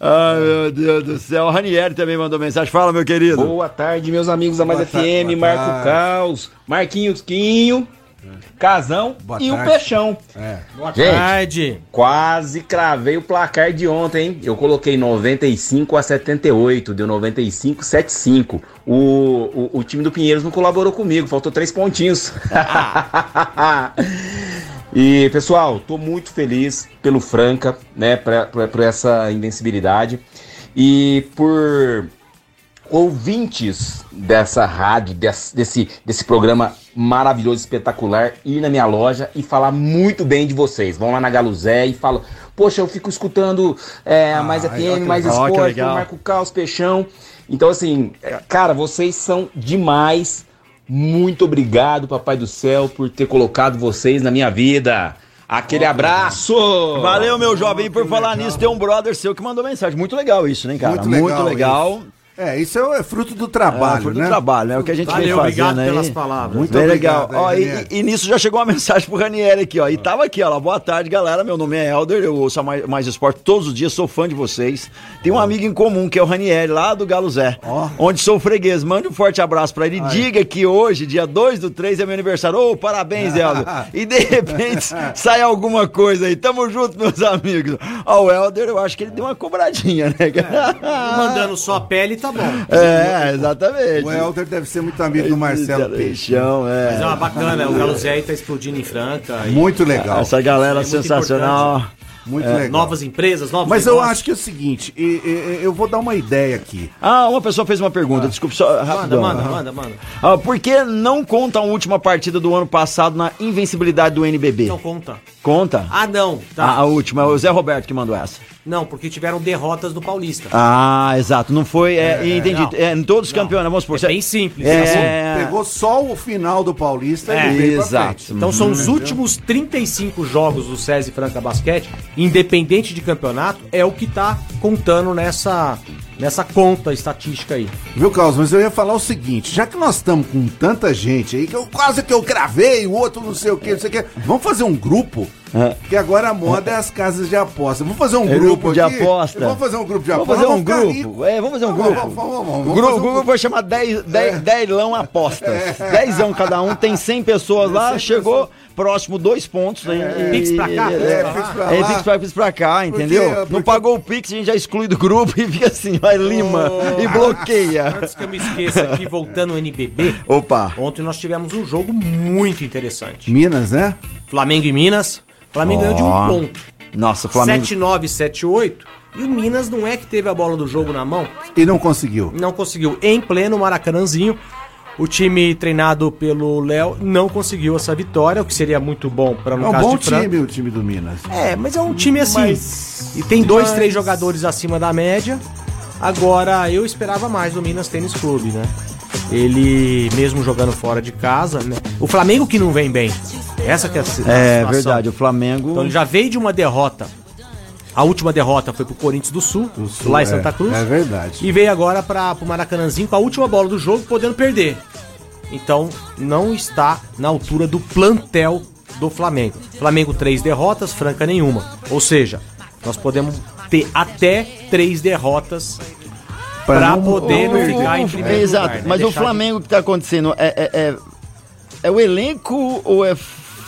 B: Ai, meu Deus do céu. O Ranieri também mandou mensagem. Fala, meu querido.
L: Boa tarde, meus amigos da Mais
D: Boa tarde,
L: FM,
D: boa
L: Marco
D: tarde.
L: Caos, Marquinhos Quinho, Casão
D: Boa
L: e
D: tarde.
L: o Peixão.
D: É.
C: boa
L: Gente.
C: tarde.
L: Quase cravei o placar de ontem, hein? Eu coloquei 95 a 78, deu 95 75. O, o, o time do Pinheiros não colaborou comigo, faltou três pontinhos. e, pessoal, tô muito feliz pelo Franca, né, pra- pra- por essa invencibilidade. E por ouvintes dessa rádio, desse, desse, desse programa maravilhoso, espetacular, ir na minha loja e falar muito bem de vocês. Vão lá na Galuzé e falam, poxa, eu fico escutando é,
D: Ah,
L: mais FM,
D: que
L: mais
B: legal.
L: Esporte,
B: legal.
L: Marco Caos, Peixão. Então, assim, é, cara, vocês são demais. Muito obrigado, Papai do Céu, por ter colocado vocês na minha vida. Aquele abraço!
B: Valeu, meu jovem. E por falar nisso, tem um brother seu que mandou mensagem. Muito legal isso, né, cara?
D: Muito
B: Muito
D: legal
B: legal.
D: isso. É, isso é, é fruto do trabalho,
B: É, fruto
D: né?
B: do trabalho, né? O que a gente
C: Valeu,
B: vem fazendo
C: obrigado
B: aí.
C: pelas palavras.
D: Muito
B: Bem
D: obrigado
B: legal.
D: aí,
B: Ó, e, e- nisso já chegou uma mensagem pro Ranieri aqui, ó. E tava aqui, ó. lá, Boa tarde, galera. Meu nome é Helder, eu ouço a mais, mais esporte todos os dias, sou fã de vocês. Tem um amigo em comum, que é o Ranieri, lá do Galo Zé.
D: Ó.
B: Onde sou freguês. Mande um forte abraço pra ele. Diga que hoje, dia 2 do 3, é meu aniversário. Ô, parabéns, Helder. E de repente sai alguma coisa aí. Tamo junto, meus amigos. Ó, o Helder, eu acho que ele deu uma cobradinha, né, cara?
C: Mandando só a pele, tá bom.
B: É, exatamente.
D: O Helder deve ser muito amigo do Marcelo Peixe.
B: Peixão, é.
C: Mas é uma bacana, o Galo Zé aí tá explodindo em Franca. e
D: Muito legal.
B: Essa galera
C: é
B: sensacional.
D: Muito
B: É,
D: legal.
C: Novas empresas, novos
D: Mas eu
C: negócios.
D: acho que é o seguinte, e- e- eu vou dar uma ideia aqui.
B: Ah, uma pessoa fez uma pergunta, desculpa, só
C: Manda,
B: rapidão.
C: manda, manda, manda.
B: Ah, por que não conta a última partida do ano passado na invencibilidade do NBB?
C: Não conta.
B: Conta?
C: Ah, não.
B: A,
C: Tá.
B: a última, é o Zé Roberto que mandou essa.
C: Não, porque tiveram derrotas do Paulista.
B: Ah, exato, não foi, é, entendi,
C: não.
B: é, em todos os campeonatos, vamos supor.
C: É bem simples.
B: É,
C: assim.
D: Pegou só o final do Paulista
C: É,
D: e veio
B: exato.
D: frente.
C: Então são os últimos 35 jogos do SESI Franca Basquete, independente de campeonato, é o que tá contando nessa, nessa conta estatística aí.
D: Viu, Carlos? Mas eu ia falar o seguinte: já que nós estamos com tanta gente aí, que eu quase que eu gravei, o outro não sei o que, não sei o que, vamos fazer um grupo?
B: É.
D: Que agora a moda é as casas de aposta. Vamos fazer um
B: É
D: grupo,
B: grupo de
D: aqui?
B: aposta.
D: Vamos fazer um grupo de
B: Vamos
D: aposta.
B: fazer um
D: ficar
B: grupo.
D: rico.
B: É, vamos fazer um
D: Vamos,
B: grupo.
D: vamos, vamos, vamos,
B: O
D: vamos
B: grupo,
D: fazer um
B: Google vai chamar 10, 10, 10 lão apostas. 10 cada um, tem 100 pessoas lá, chegou próximo dois pontos. É,
C: Pix pra cá, Pix
B: é,
D: pra Pix pra
B: é,
D: lá.
B: Pix pra, Pix pra cá, entendeu?
D: porque-
B: Não pagou o Pix, a gente já exclui do grupo e fica assim, vai lima e bloqueia.
C: Antes que eu me esqueça aqui, voltando ao NBB,
B: Opa.
C: ontem nós tivemos um jogo muito interessante.
D: Minas, né?
C: Flamengo e Minas. Flamengo ganhou de um ponto.
B: Nossa, Flamengo.
C: 7-9, 7-8. E o Minas não é que teve a bola do jogo na mão,
D: E não conseguiu.
C: não conseguiu. Em pleno Maracanãzinho, o time treinado pelo Léo não conseguiu essa vitória, o que seria muito bom para no
D: É um
C: caso
D: bom
C: de Franca.
D: time o time do Minas.
C: É, mas é um time assim.
D: Mas-
C: E tem dois,
D: mas-
C: três jogadores acima da média. Agora, eu esperava mais do Minas Tênis Clube, né? Ele, mesmo jogando fora de casa, né? O Flamengo que não vem bem. Essa que é a
B: É
C: situação.
B: verdade, o Flamengo.
C: Então ele já veio de uma derrota. A última derrota foi pro Corinthians do Sul,
D: Sul,
C: lá em
D: é,
C: Santa Cruz.
D: é verdade.
C: E veio agora para o Maracanãzinho com a última bola do jogo, podendo perder. Então, não está na altura do plantel do Flamengo. Flamengo, três derrotas, Franca nenhuma. Ou seja, nós podemos ter até três derrotas
D: Pra
C: para poder não
D: o-
C: ficar em
D: o-
C: primeiro
B: Exato,
C: lugar, né?
B: mas o
C: Deixar de-
B: Flamengo que tá acontecendo é, é, é, é o elenco ou é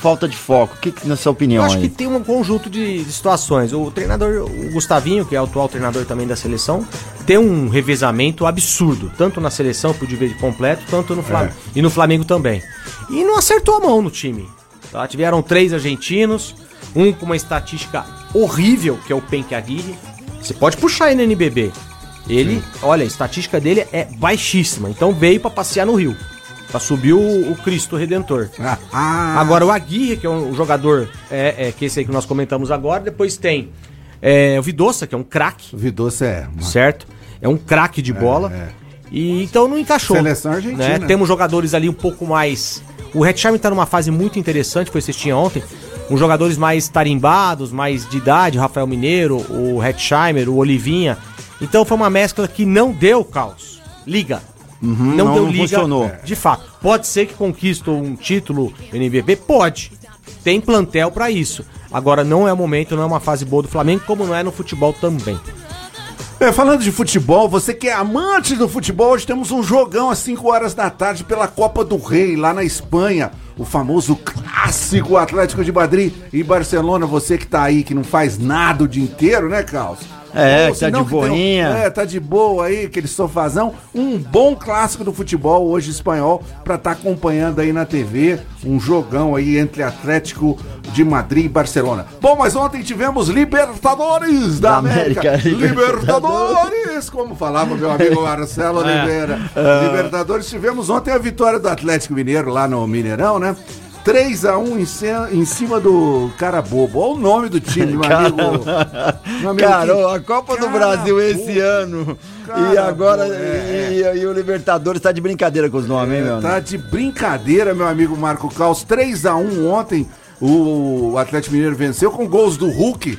B: falta de foco? O que, que na sua opinião
C: Eu acho que
B: aí?
C: tem um conjunto de, de situações. O treinador, o Gustavinho, que é o atual treinador também da seleção, tem um revezamento absurdo, tanto na seleção, por dividir completo, tanto no Flamengo. E no Flamengo também. E não acertou a mão no time. Tá? Tiveram três argentinos, um com uma estatística horrível, que é o Penck Aguirre. Você pode puxar ele no NBB. Ele, olha, a estatística dele é baixíssima. Então veio pra passear no Rio. Pra subir o, o Cristo Redentor.
D: Ah,
C: Agora o Aguirre, que é um jogador, é, é, que esse aí que nós comentamos agora, depois tem é, o Vidoça, que é um craque,
D: o Vidoça é. uma-
C: certo? É um craque de bola.
D: é.
C: E então não encaixou.
D: Seleção argentina.
C: né? Temos jogadores ali um pouco mais. O Hetzheim tá numa fase muito interessante, foi assistir ontem. Uns jogadores mais tarimbados, mais de idade, o Rafael Mineiro, o Hetzheimer, o Olivinha. Então foi uma mescla que não deu caos. Liga.
B: Uhum,
C: não,
B: não-
C: deu
B: não
C: liga.
B: funcionou.
C: De fato. Pode ser que conquista um título NBB? Pode. Tem plantel pra isso. Agora não é o momento, não é uma fase boa do Flamengo, como não é no futebol também.
D: É, falando de futebol, você que é amante do futebol, hoje temos um jogão às 5 horas da tarde pela Copa do Rei, lá na Espanha. O famoso clássico Atlético de Madrid e Barcelona. Você que tá aí, que não faz nada o dia inteiro, né, Carlos?
B: É,
D: Ou
B: que tá
D: senão
B: de
D: tem um-
B: boinha.
D: é, tá de boa aí, aquele sofazão. Um bom clássico do futebol, hoje espanhol, pra estar acompanhando aí na TV. Um jogão aí entre Atlético de Madrid e Barcelona. Bom, mas ontem tivemos Libertadores da,
B: Da
D: América.
B: América.
D: Libertadores, como falava meu amigo Marcelo
B: É.
D: Oliveira. Libertadores, tivemos ontem a vitória do Atlético Mineiro lá no Mineirão, né? 3x1 em, cima do cara bobo. Olha o nome do time, meu amigo. Meu amigo
B: Cara,
D: que-
B: a Copa do
D: Cara,
B: Brasil
D: pô.
B: esse ano. e
D: Cara,
B: agora.
D: pô, é,
B: e, e o Libertadores tá de brincadeira com os nomes, hein, meu?
D: Tá de brincadeira, meu amigo Marco Caos. 3x1 ontem. O Atlético Mineiro venceu com gols do Hulk.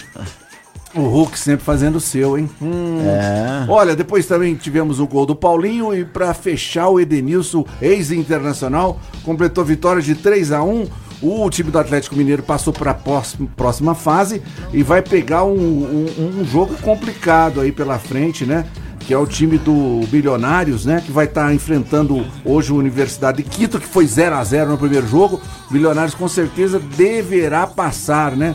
D: O Hulk sempre fazendo o seu, hein? Hum.
B: É.
D: Olha, depois também tivemos o gol do Paulinho e pra fechar o Edenilson, ex-internacional, completou vitória de 3 a 1 O time do Atlético Mineiro passou para a próxima fase e vai pegar um, um- um jogo complicado aí pela frente, né? Que é o time do Bilionários, né? Que vai estar enfrentando hoje a Universidade de Quito, que foi 0 a 0 no primeiro jogo. Bilionários com certeza deverá passar, né?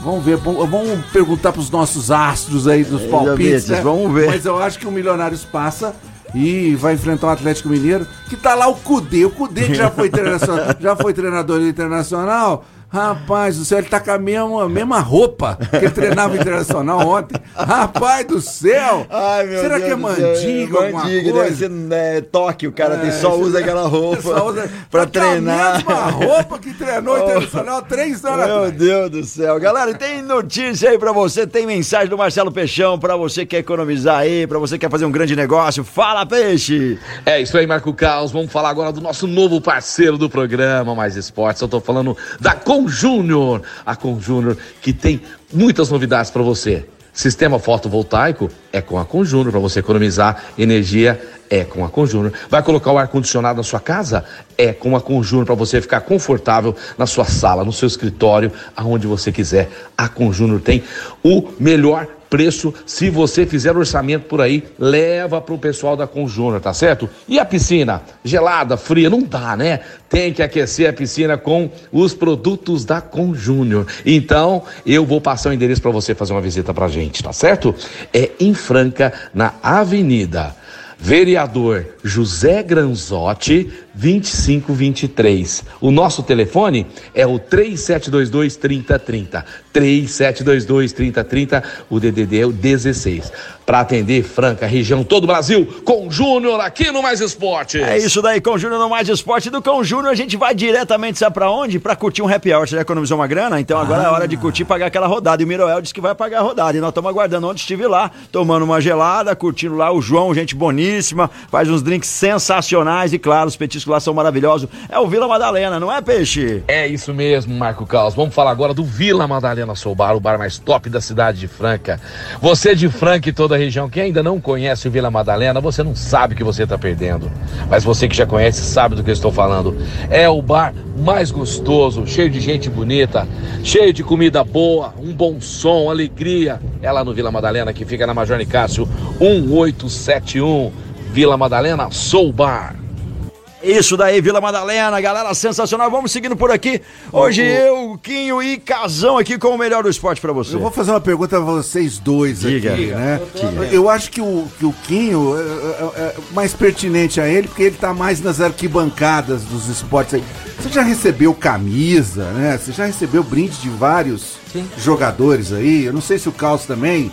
D: Vamos ver, vamos perguntar para os nossos astros aí dos
B: É,
D: palpites. Né?
B: vamos ver.
D: Mas eu acho que o Milionários passa e vai enfrentar o Atlético Mineiro, que tá lá o Cudê. O Cudê que já foi, já foi treinador internacional. Rapaz do céu, ele tá com a mesma, a mesma roupa que ele treinava internacional ontem. Rapaz do céu!
B: Ai, meu
D: Será
B: Deus
D: que é mandiga, alguma
B: mandiga,
D: coisa?
B: deve ser né, toque, o cara tem,
D: É,
B: só usa aquela roupa
D: usa-
B: pra
D: tá com a
B: treinar.
D: mesma roupa que treinou
B: Oh.
D: internacional há três anos
B: Meu
D: atrás.
B: Deus do céu. Galera, tem notícia aí pra você, tem mensagem do Marcelo Peixão pra você que quer economizar aí, pra você que quer fazer um grande negócio. Fala, peixe!
E: É isso aí, Marco Caos. Vamos falar agora do nosso novo parceiro do programa Mais Esportes. Eu tô falando da Conjúnior. A Conjúnior que tem muitas novidades para você. Sistema fotovoltaico é com a Conjúnior para você economizar energia. É com a Conjúnior. Vai colocar o ar condicionado na sua casa? É com a Conjúnior para você ficar confortável na sua sala, no seu escritório, aonde você quiser. A Conjúnior tem o melhor preço. Se você fizer orçamento por aí, leva pro pessoal da Conjúnior, tá certo? E a piscina? Gelada, fria? Não dá, né? Tem que aquecer a piscina com os produtos da Conjúnior. Então, eu vou passar o endereço para você fazer uma visita pra gente, tá certo? É em Franca, na Avenida. Vereador José Granzotti, 2523. O nosso telefone é o 3722 3030. 3722 3030. O DDD é o 16. Para atender Franca, região, todo o Brasil, com o Júnior aqui no Mais Esporte.
B: É isso daí, com o Júnior no Mais Esporte do Cão Júnior. A gente vai diretamente, sabe pra onde? Pra curtir um happy hour. Você já economizou uma grana? Então agora é hora de curtir e pagar aquela rodada. E o Miroel disse que vai pagar a rodada. E nós estamos aguardando onde estive lá, tomando uma gelada, curtindo lá o João, gente boníssima, faz uns drinks sensacionais e, claro, os petiscos lá são maravilhosos. É o Vila Madalena, não é, Peixe?
E: É isso mesmo, Marco Caos. Vamos falar agora do Vila Madalena Soul Bar, o bar mais top da cidade de Franca. Você de Franca e toda a região que ainda não conhece o Vila Madalena, você não sabe o que você está perdendo. Mas você que já conhece sabe do que eu estou falando. É o bar mais gostoso, cheio de gente bonita, cheio de comida boa, um bom som, alegria. É lá no Vila Madalena, que fica na Major Nicásio 1871. Vila Madalena Soul Bar.
B: Isso daí, Vila Madalena, galera sensacional. Vamos seguindo por aqui. Hoje eu, Quinho e Casão aqui com o melhor do esporte pra você.
D: Eu vou fazer uma pergunta a vocês dois
B: Diga.
D: aqui, né?
B: Diga.
D: Eu acho que o, que o Quinho é, é- é mais pertinente a ele, porque ele tá mais nas arquibancadas dos esportes aí. Você já recebeu camisa, né? Você já recebeu brinde de vários jogadores aí? Eu não sei se o Caos também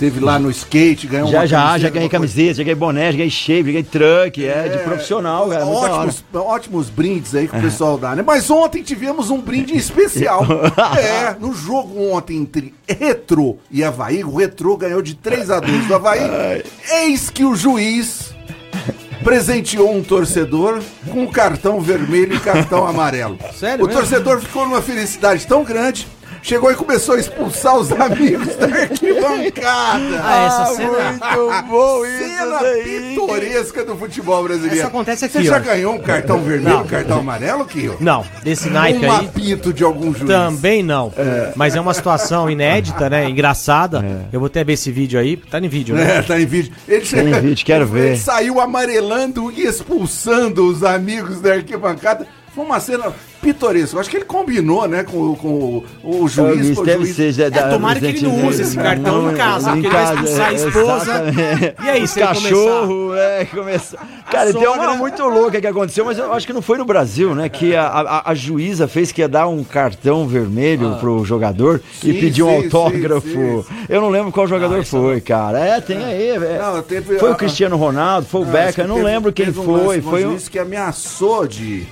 D: teve lá no skate, ganhou
B: Já,
D: uma
B: já, já ganhei camiseta, já ganhei boné, já ganhei shape, já ganhei truck, é, de profissional, cara.
D: Ótimos, ótimos brindes aí que o pessoal dá, né? Mas ontem tivemos um brinde especial. é, no jogo ontem entre Retro e Havaí, o Retro ganhou de 3 a 2 do Havaí. Eis que o juiz presenteou um torcedor com cartão vermelho e cartão amarelo.
C: Sério
D: O
C: mesmo?
D: torcedor ficou numa felicidade tão grande. Chegou e começou a expulsar os amigos da arquibancada.
C: Ah, essa cena-
B: Muito bom isso
D: Cena
B: daí.
D: pitoresca do futebol brasileiro.
C: Essa acontece aqui,
D: Você já
C: ó.
D: ganhou um cartão vermelho, um cartão amarelo, Kio?
C: Não, desse naipe
D: um
C: aí.
D: apito de algum juiz.
C: Também não. Mas é uma situação inédita, né? Engraçada. Eu vou até ver esse vídeo aí. Tá em vídeo, né?
D: É, tá em vídeo. Ele,
B: Tem vídeo, quero
D: ele
B: ver.
D: saiu amarelando e expulsando os amigos da arquibancada. Foi uma cena pitoresca. Eu acho que ele combinou, né, com, com o, o juiz. O
B: deve
D: juiz-
B: ser.
C: É, tomara que ele não use esse cartão em casa, porque ele vai expulsar a esposa. E aí, se
B: cachorro, é, começa. Cara, tem uma
C: sogra-
B: muito louca que aconteceu, mas eu acho que não foi no Brasil, né? Que a, a, a juíza fez que ia dar um cartão vermelho pro jogador e
D: Ah. Sim,
B: pediu um
D: sim,
B: autógrafo.
D: sim,
B: Eu não lembro qual jogador foi, cara. É, tem aí. é.
D: Não, teve-
B: Foi
D: a-
B: o Cristiano Ronaldo, foi o
D: Não,
B: Becker, não
D: teve-
B: lembro quem
D: teve um
B: foi.
D: lance com o
B: Foi um.
D: juiz que ameaçou de.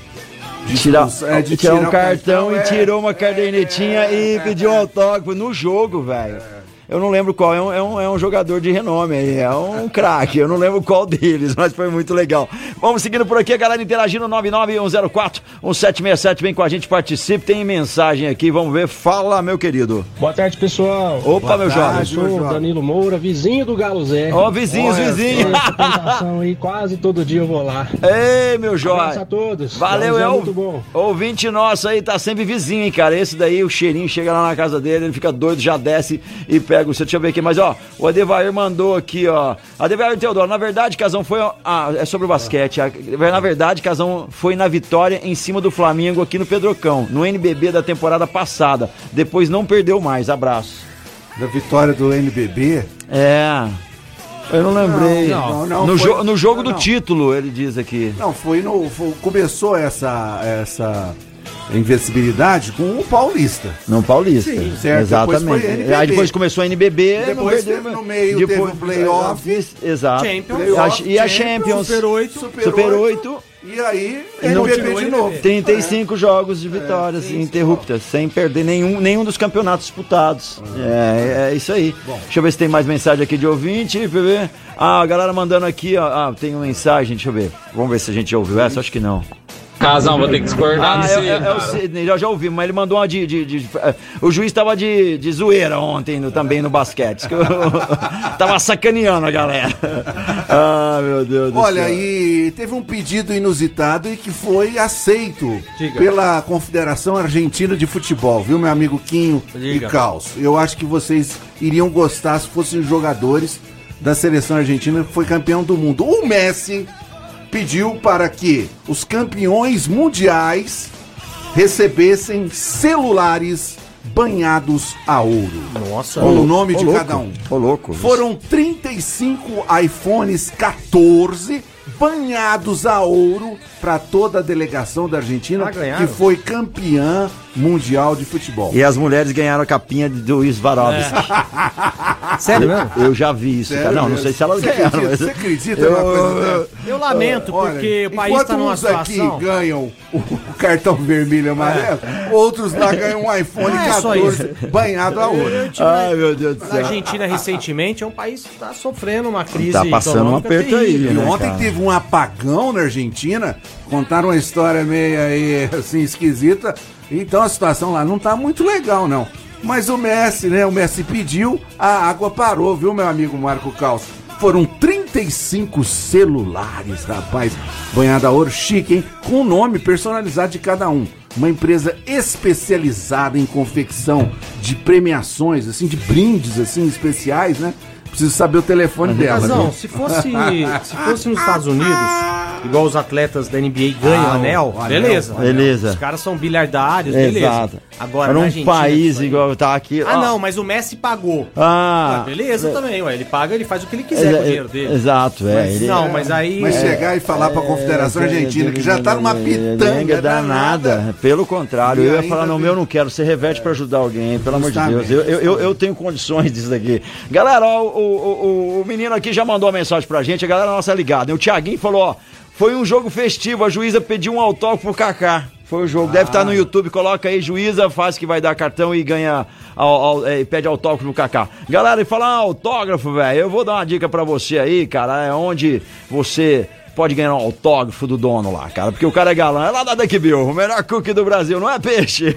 D: De
B: Tirar,
D: é, de
B: tirar um
D: tirar
B: cartão,
D: é.
B: e tirou uma cadernetinha e pediu um autógrafo no jogo, velho. Eu não lembro qual, é um, é, um, é um jogador de renome aí, é um craque, eu não lembro qual deles, mas foi muito legal. Vamos seguindo por aqui, a galera interagindo 99104-1767, vem com a gente, participe, tem mensagem aqui, vamos ver, fala meu querido.
M: Boa tarde, pessoal.
B: Opa,
D: Boa
B: meu
D: tarde,
M: Eu
B: jovem.
M: sou o Danilo Moura, vizinho do Galo Zé.
B: Ó, vizinhos,
D: Olha
B: vizinhos.
M: Essa tentação aí, quase todo dia eu vou lá.
B: Ei, meu
M: Abraço
B: jovem.
M: a todos.
B: Valeu,
M: Galo
B: é o
M: muito bom.
B: ouvinte nosso aí, tá sempre vizinho, hein, cara. Esse daí, o cheirinho chega lá na casa dele, ele fica doido, já desce e pega o seu. Deixa eu ver aqui, mas ó, o Adevair mandou aqui, ó. Adevair Teodoro, na verdade, Casão foi. Ah, é sobre o basquete. Na verdade, Casão foi na vitória em cima do Flamengo aqui no Pedrocão, no NBB da temporada passada. Depois não perdeu mais. Abraço.
D: Da vitória do NBB.
B: É. Eu não lembrei.
D: Não, não, não,
B: no,
D: foi-
B: jo- no jogo
D: não,
B: do título, ele diz aqui.
D: Não, foi no. foi- começou essa. essa invencibilidade com o Paulista.
B: Não paulista.
D: Sim, certo.
B: Exatamente.
D: Depois foi NBB.
B: Aí depois começou a NBB. não
D: Depois
B: perdeu,
D: teve no meio, teve o playoff.
B: Exato.
C: Champions.
B: E a Champions.
C: Super 8.
D: Super,
B: Super
D: 8.
B: 8.
D: E aí,
B: não
D: NBB de novo.
B: 35 jogos de vitórias interruptas, sem perder nenhum, nenhum dos campeonatos disputados. É, é isso aí. Deixa eu ver se tem mais mensagem aqui de ouvinte. Deixa eu ver. Ah, a galera mandando aqui, ó. Ah, tem uma mensagem, deixa eu ver. Vamos ver se a gente ouviu essa, acho que não.
K: Casão, vou ter que discordar
B: Ah, é, é- é o. Sidney, já, já ouvi, mas ele mandou uma de. de- de- eh, o juiz tava de, de zoeira ontem no- também no basquete. Eu- tava sacaneando a galera. Ah, meu Deus do
D: Olha,
B: céu.
D: e teve um pedido inusitado e que foi aceito
C: Diga.
D: pela Confederação Argentina de Futebol, viu, meu amigo Quinho
C: Diga.
D: e Caos? Eu acho que vocês iriam gostar se fossem jogadores da seleção argentina que foi campeão do mundo. O Messi pediu para que os campeões mundiais recebessem celulares banhados a ouro.
C: Nossa.
D: Com o nome
B: Ô,
D: de
B: louco.
D: cada um.
B: Ô, louco.
D: Foram 35 iPhones 14 banhados a ouro para toda a delegação da Argentina,
C: Ah,
D: que foi campeã mundial de futebol.
B: E as mulheres ganharam a capinha de- do Svarovski.
C: Sério mesmo?
B: Eu já vi isso,
D: Sério.
B: Não, não sei se elas
D: Você
B: ganharam.
D: acredita-
B: mas-
D: você acredita
B: Eu-
D: numa coisa dessa?
C: Eu lamento,
D: Olha,
C: porque o país
D: enquanto
C: tá numa
D: uns aqui
C: situação.
D: ganham o cartão vermelho e amarelo, outros lá ganham um iPhone
C: Não é só
D: 14 banhado a ouro.
B: Ai, meu Deus do céu.
C: Argentina, recentemente, é um país que está sofrendo uma crise
B: Tá passando um aperto aí,
C: terrível.
D: E
B: né,
D: ontem
B: cara?
D: teve um apagão na Argentina, contaram uma história meio aí, assim, esquisita. Então a situação lá não tá muito legal, não. Mas o Messi, né? O Messi pediu, a água parou, viu, meu amigo Marco Caos? Foram 35 celulares, rapaz. Banhado a ouro chique, hein? Com o nome personalizado de cada um. Uma empresa especializada em confecção de premiações, assim, de brindes, assim, especiais, né? Preciso saber o telefone dela.
C: Mas não,
D: viu?
C: se fosse, se fosse nos Estados Unidos, igual os atletas da NBA ganham
D: Ah,
C: o anel,
D: anel,
C: beleza.
B: Beleza.
C: Os caras são bilhardários, beleza.
B: Exato.
C: Agora,
B: Era
C: na
B: um
C: Argentina,
B: país igual tá aqui.
C: Ah,
B: ó.
C: não, mas o Messi pagou.
B: Ah,
C: Ah, beleza também, ué. Ele paga, ele faz o que ele quiser com o dinheiro dele.
B: Exato, é.
C: Mas
B: ele-
C: não, mas aí.
D: Mas
C: é,
D: chegar e falar pra Confederação Argentina, que já tá numa pitanga
B: danada. Pelo contrário,
D: E
B: eu ia falar, não, meu, não quero. Você reverte pra ajudar alguém, pelo amor de Deus. Eu, eu, eu, eu tenho condições disso daqui. Galera, ó, o, o, o, menino aqui já mandou uma mensagem pra gente, a galera nossa é ligada. O Thiaguinho falou, ó, foi um jogo festivo, a juíza pediu um autógrafo pro Kaká. Foi o jogo, deve estar no YouTube, coloca aí, juíza, faz que vai dar cartão e ganha, au- au- é, e pede autógrafo no Kaká. Galera, e falar ah, autógrafo, velho, eu vou dar uma dica pra você aí, cara, é onde você pode ganhar um autógrafo do dono lá, cara, porque o cara é galã, é lá da Duck Bill, o melhor cookie do Brasil, não é peixe?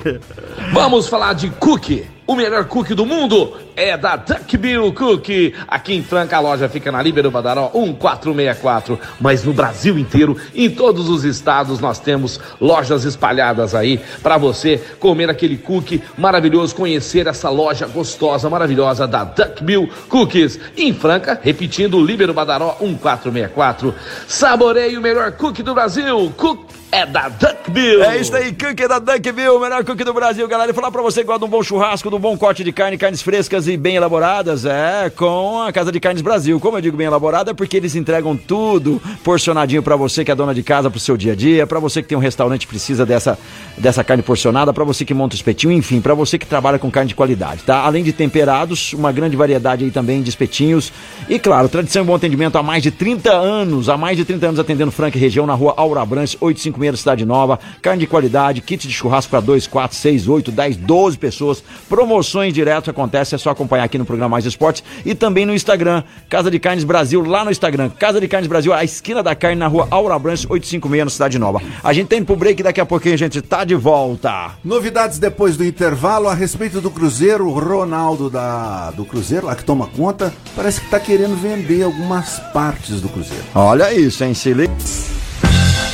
E: Vamos falar de cookie. O melhor cookie do mundo é da Duck Bill Cookie. Aqui em Franca a loja fica na Líbero Badaró 1464. Mas no Brasil inteiro, em todos os estados, nós temos lojas espalhadas aí para você comer aquele cookie maravilhoso, conhecer essa loja gostosa, maravilhosa da Duck Bill Cookies. Em Franca, repetindo, Líbero Badaró 1464. Saboreie o melhor cookie do Brasil. Cook é da Duck Bill.
B: É isso aí, cookie da Dunk Bill, o melhor cookie do Brasil, galera. E falar pra você que gosta de um bom churrasco, de um bom corte de carne, carnes frescas e bem elaboradas, é com a Casa de Carnes Brasil. Como eu digo bem elaborada, é porque eles entregam tudo porcionadinho pra você que é dona de casa pro seu dia a dia, pra você que tem um restaurante precisa dessa, dessa carne porcionada, pra você que monta o espetinho, enfim, pra você que trabalha com carne de qualidade, tá? Além de temperados, uma grande variedade aí também de espetinhos. E claro, tradição e bom atendimento há mais de 30 anos, há mais de 30 anos atendendo Franca região na rua Aura Branches, 856 Cidade Nova. Carne de qualidade, kit de churrasco para 2, 4, 6, 8, 10, 12 pessoas. Promoções direto acontece, é só acompanhar aqui no programa Mais Esportes e também no Instagram, Casa de Carnes Brasil, lá no Instagram. Casa de Carnes Brasil, a esquina da carne na rua Aura Branches, 856 na Cidade Nova. A gente tá indo pro break daqui a pouquinho a gente tá de volta.
D: Novidades depois do intervalo a respeito do Cruzeiro. O Ronaldo da, do Cruzeiro, lá que toma conta, parece que tá querendo vender algumas partes do Cruzeiro.
B: Olha isso, hein, Silly?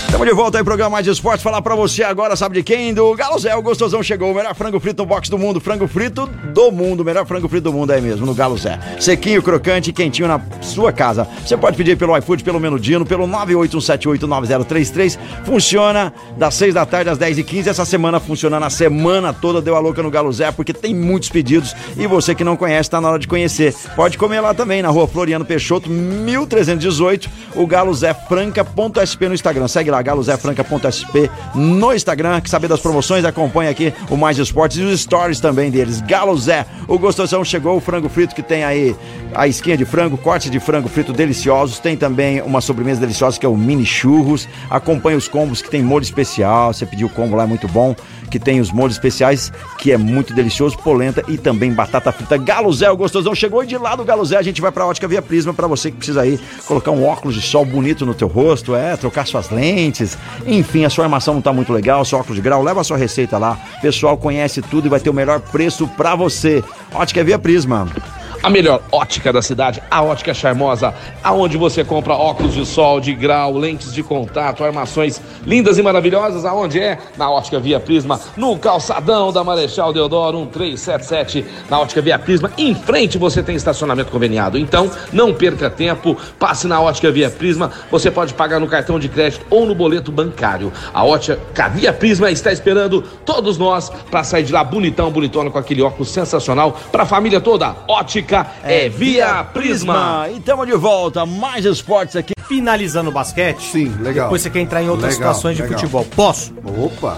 B: Estamos de volta aí, programa Mais Esportes. Falar pra você agora, sabe de quem? Do Galo Zé, o gostosão chegou. O melhor frango frito no box do mundo. Frango frito do mundo. O melhor frango frito do mundo é mesmo, no Galo Zé. Sequinho, crocante e quentinho na sua casa. Você pode pedir pelo iFood, pelo Menudino, pelo 981789033. Funciona das 6 da tarde às 10h15. Essa semana funciona na semana toda. Deu a louca no Galo Zé, porque tem muitos pedidos. E você que não conhece, tá na hora de conhecer. Pode comer lá também, na rua Floriano Peixoto, 1318. O Galo Zé Franca.sp no Instagram. Segue lá, galozefranca.sp no Instagram. Que saber das promoções, acompanha aqui o Mais Esportes e os stories também deles. Galo Zé, o gostosão chegou, o frango frito que tem aí a esquinha de frango, cortes de frango frito deliciosos. Tem também uma sobremesa deliciosa que é o mini churros. Acompanha os combos que tem molho especial. Você pediu o combo lá, é muito bom. Que tem os molhos especiais, que é muito delicioso, polenta e também batata frita. Galo Zé, o gostosão chegou e de lá do Galo Zé a gente vai pra Ótica Via Prisma pra você que precisa aí colocar um óculos de sol bonito no teu rosto, é, trocar suas Enfim, a sua armação não tá muito legal, seu óculos de grau, leva a sua receita lá. O pessoal conhece tudo e vai ter o melhor preço pra você. Ótica Via Prisma.
E: A melhor ótica da cidade, a Ótica Charmosa, aonde você compra óculos de sol, de grau, lentes de contato, armações lindas e maravilhosas. Aonde é? Na Ótica Via Prisma, no calçadão da Marechal Deodoro 1377, na Ótica Via Prisma. Em frente você tem estacionamento conveniado. Então, não perca tempo, passe na Ótica Via Prisma. Você pode pagar no cartão de crédito ou no boleto bancário. A Ótica Via Prisma está esperando todos nós para sair de lá bonitão, bonitona com aquele óculos sensacional para a família toda. Ótica ótica é, Via Prisma.
B: E estamos de volta, mais esportes aqui.
C: Finalizando o basquete.
D: Sim, legal.
C: Depois você quer entrar em outras
D: Legal,
C: situações de
D: legal.
C: futebol. Posso?
D: Opa!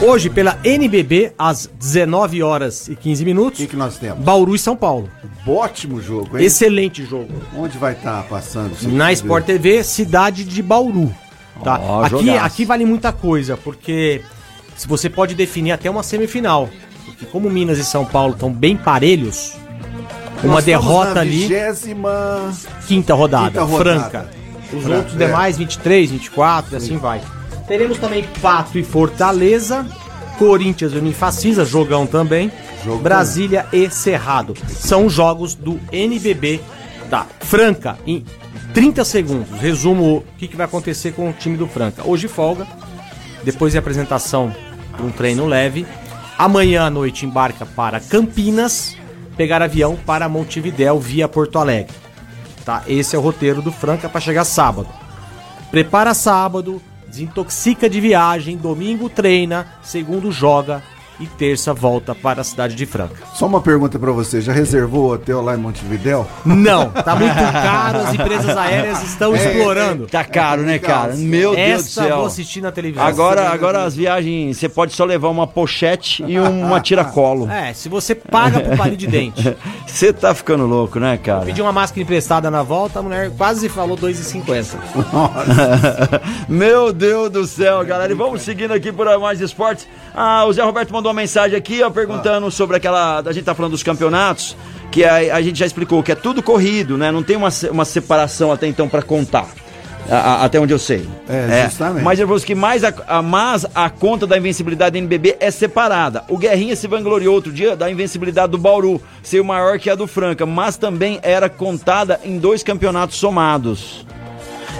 C: Hoje, pela NBB, às 19 horas e 15 minutos. O
D: que, nós temos?
C: Bauru e São Paulo.
D: Ótimo jogo, hein?
C: Excelente jogo.
D: Onde vai estar passando? isso
C: Na? Sport TV, cidade de Bauru. Tá?
D: Ó,
C: aqui,
D: jogaço.
C: aqui vale muita coisa, porque se você pode definir até uma semifinal. Porque como Minas e São Paulo estão bem parelhos, uma
D: Nós
C: derrota ali, quinta rodada,
D: Quinta rodada.
C: franca. Os
D: Franca,
C: outros
D: é.
C: demais, 23, 24, e assim vai. Teremos também Pato e Fortaleza, Corinthians e Unifacisa, jogão também, Brasília e Cerrado. São jogos do NBB da Franca em 30 segundos. Resumo o que, que vai acontecer com o time do Franca. Hoje folga, depois de apresentação de um treino leve. Amanhã à noite embarca para Campinas, pegar avião para Montevidéu via Porto Alegre. Tá? Esse é o roteiro do Franca para chegar sábado. Prepara sábado, desintoxica de viagem, domingo treina, segundo joga e terça volta para a cidade de Franca.
D: Só uma pergunta pra você, já reservou o hotel lá em Montevidéu?
C: Não, tá muito caro, as empresas aéreas estão
D: É,
C: explorando.
B: Tá caro, né, cara? Meu Deus do
C: Essa
B: céu.
C: vou assistir na televisão.
B: Agora, agora as viagens, você pode só levar uma pochete e uma tiracolo.
C: É, se você paga pro palito de dente.
B: Você tá ficando louco, né, cara?
C: Pedi uma máscara emprestada na volta, a mulher quase falou 2,50.
B: Meu Deus do céu, galera. E vamos seguindo aqui por mais esportes. Ah, o Zé Roberto mandou uma mensagem aqui, ó, perguntando sobre aquela. A gente tá falando dos campeonatos, que a, a gente já explicou que é tudo corrido, né? Não tem uma, uma separação até então pra contar. A- a- até onde eu sei.
D: É, justamente.
B: Mas eu vou que mais a, a- mas a conta da invencibilidade da NBB é separada. O Guerrinha se vangloriou outro dia da invencibilidade do Bauru, ser maior que a do Franca, mas também era contada em dois campeonatos somados.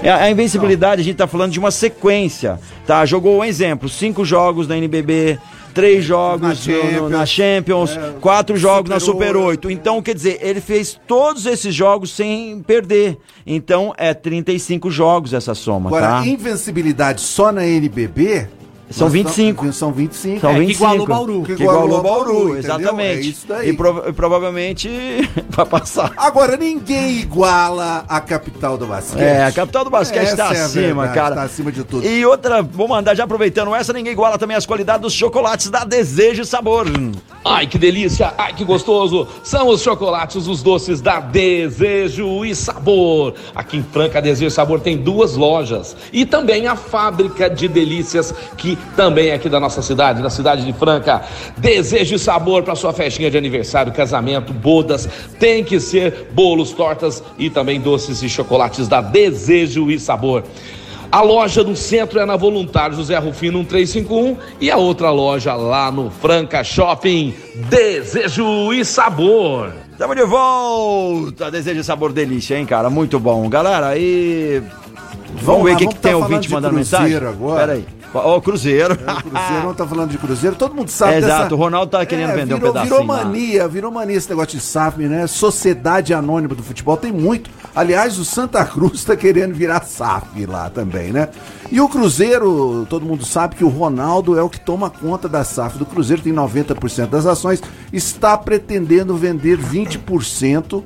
B: É, A invencibilidade, a gente tá falando de uma sequência, tá? Jogou um exemplo, cinco jogos na NBB, três jogos
D: Na
B: no- no- na Champions, quatro jogos na
D: Super
B: Super 8. Então, quer dizer, ele fez todos esses jogos sem perder. Então, é 35 jogos essa soma,
D: Agora,
B: tá?
D: invencibilidade só na NBB?
B: São
D: nós
B: 25.
D: estamos- São 25.
B: São
D: É,
B: 25.
D: Que igualou o Bauru.
B: Que igualou o Bauru, exatamente.
D: É isso daí.
B: E, prova- provavelmente vai passar.
D: Agora, ninguém iguala a capital do basquete.
B: É, a capital do basquete
D: Essa
B: tá
D: é
B: acima,
D: verdade,
B: cara.
D: Tá acima de tudo.
B: E outra, vou mandar já aproveitando essa, ninguém iguala também as qualidades dos chocolates da Desejo e Sabor.
E: Ai, que delícia! Ai, que gostoso! São os chocolates, os doces da Desejo e Sabor. Aqui em Franca, Desejo e Sabor tem duas lojas. E também a fábrica de delícias, que também é aqui da nossa cidade, da cidade de Franca. Desejo e Sabor para sua festinha de aniversário, casamento, bodas. Tem que ser bolos, tortas e também doces e chocolates da Desejo e Sabor. A loja do centro é na Voluntário José Rufino 1351 e a outra loja lá no Franca Shopping. Desejo e sabor.
B: Tamo de volta! Desejo e Sabor delícia, hein, cara? Muito bom. Galera, aí. Vamos, ver
D: lá,
B: o que,
D: vamos
B: que tem
D: tá
B: ouvinte
D: falando de
B: mandando mensagem?
D: agora.
B: Pera aí. Ó, o Cruzeiro.
D: Cruzeiro, não tá falando de Cruzeiro, todo mundo sabe
B: É,
D: dessa-
B: exato, o Ronaldo tá querendo vender um
D: virou,
B: pedacinho
D: Virou
B: lá.
D: mania, virou mania esse negócio de SAF, né? Sociedade Anônima do Futebol, tem muito. Aliás, o Santa Cruz tá querendo virar SAF lá também, né? E o Cruzeiro, todo mundo sabe que o Ronaldo é o que toma conta da SAF do Cruzeiro, tem 90% das ações, está pretendendo vender 20%.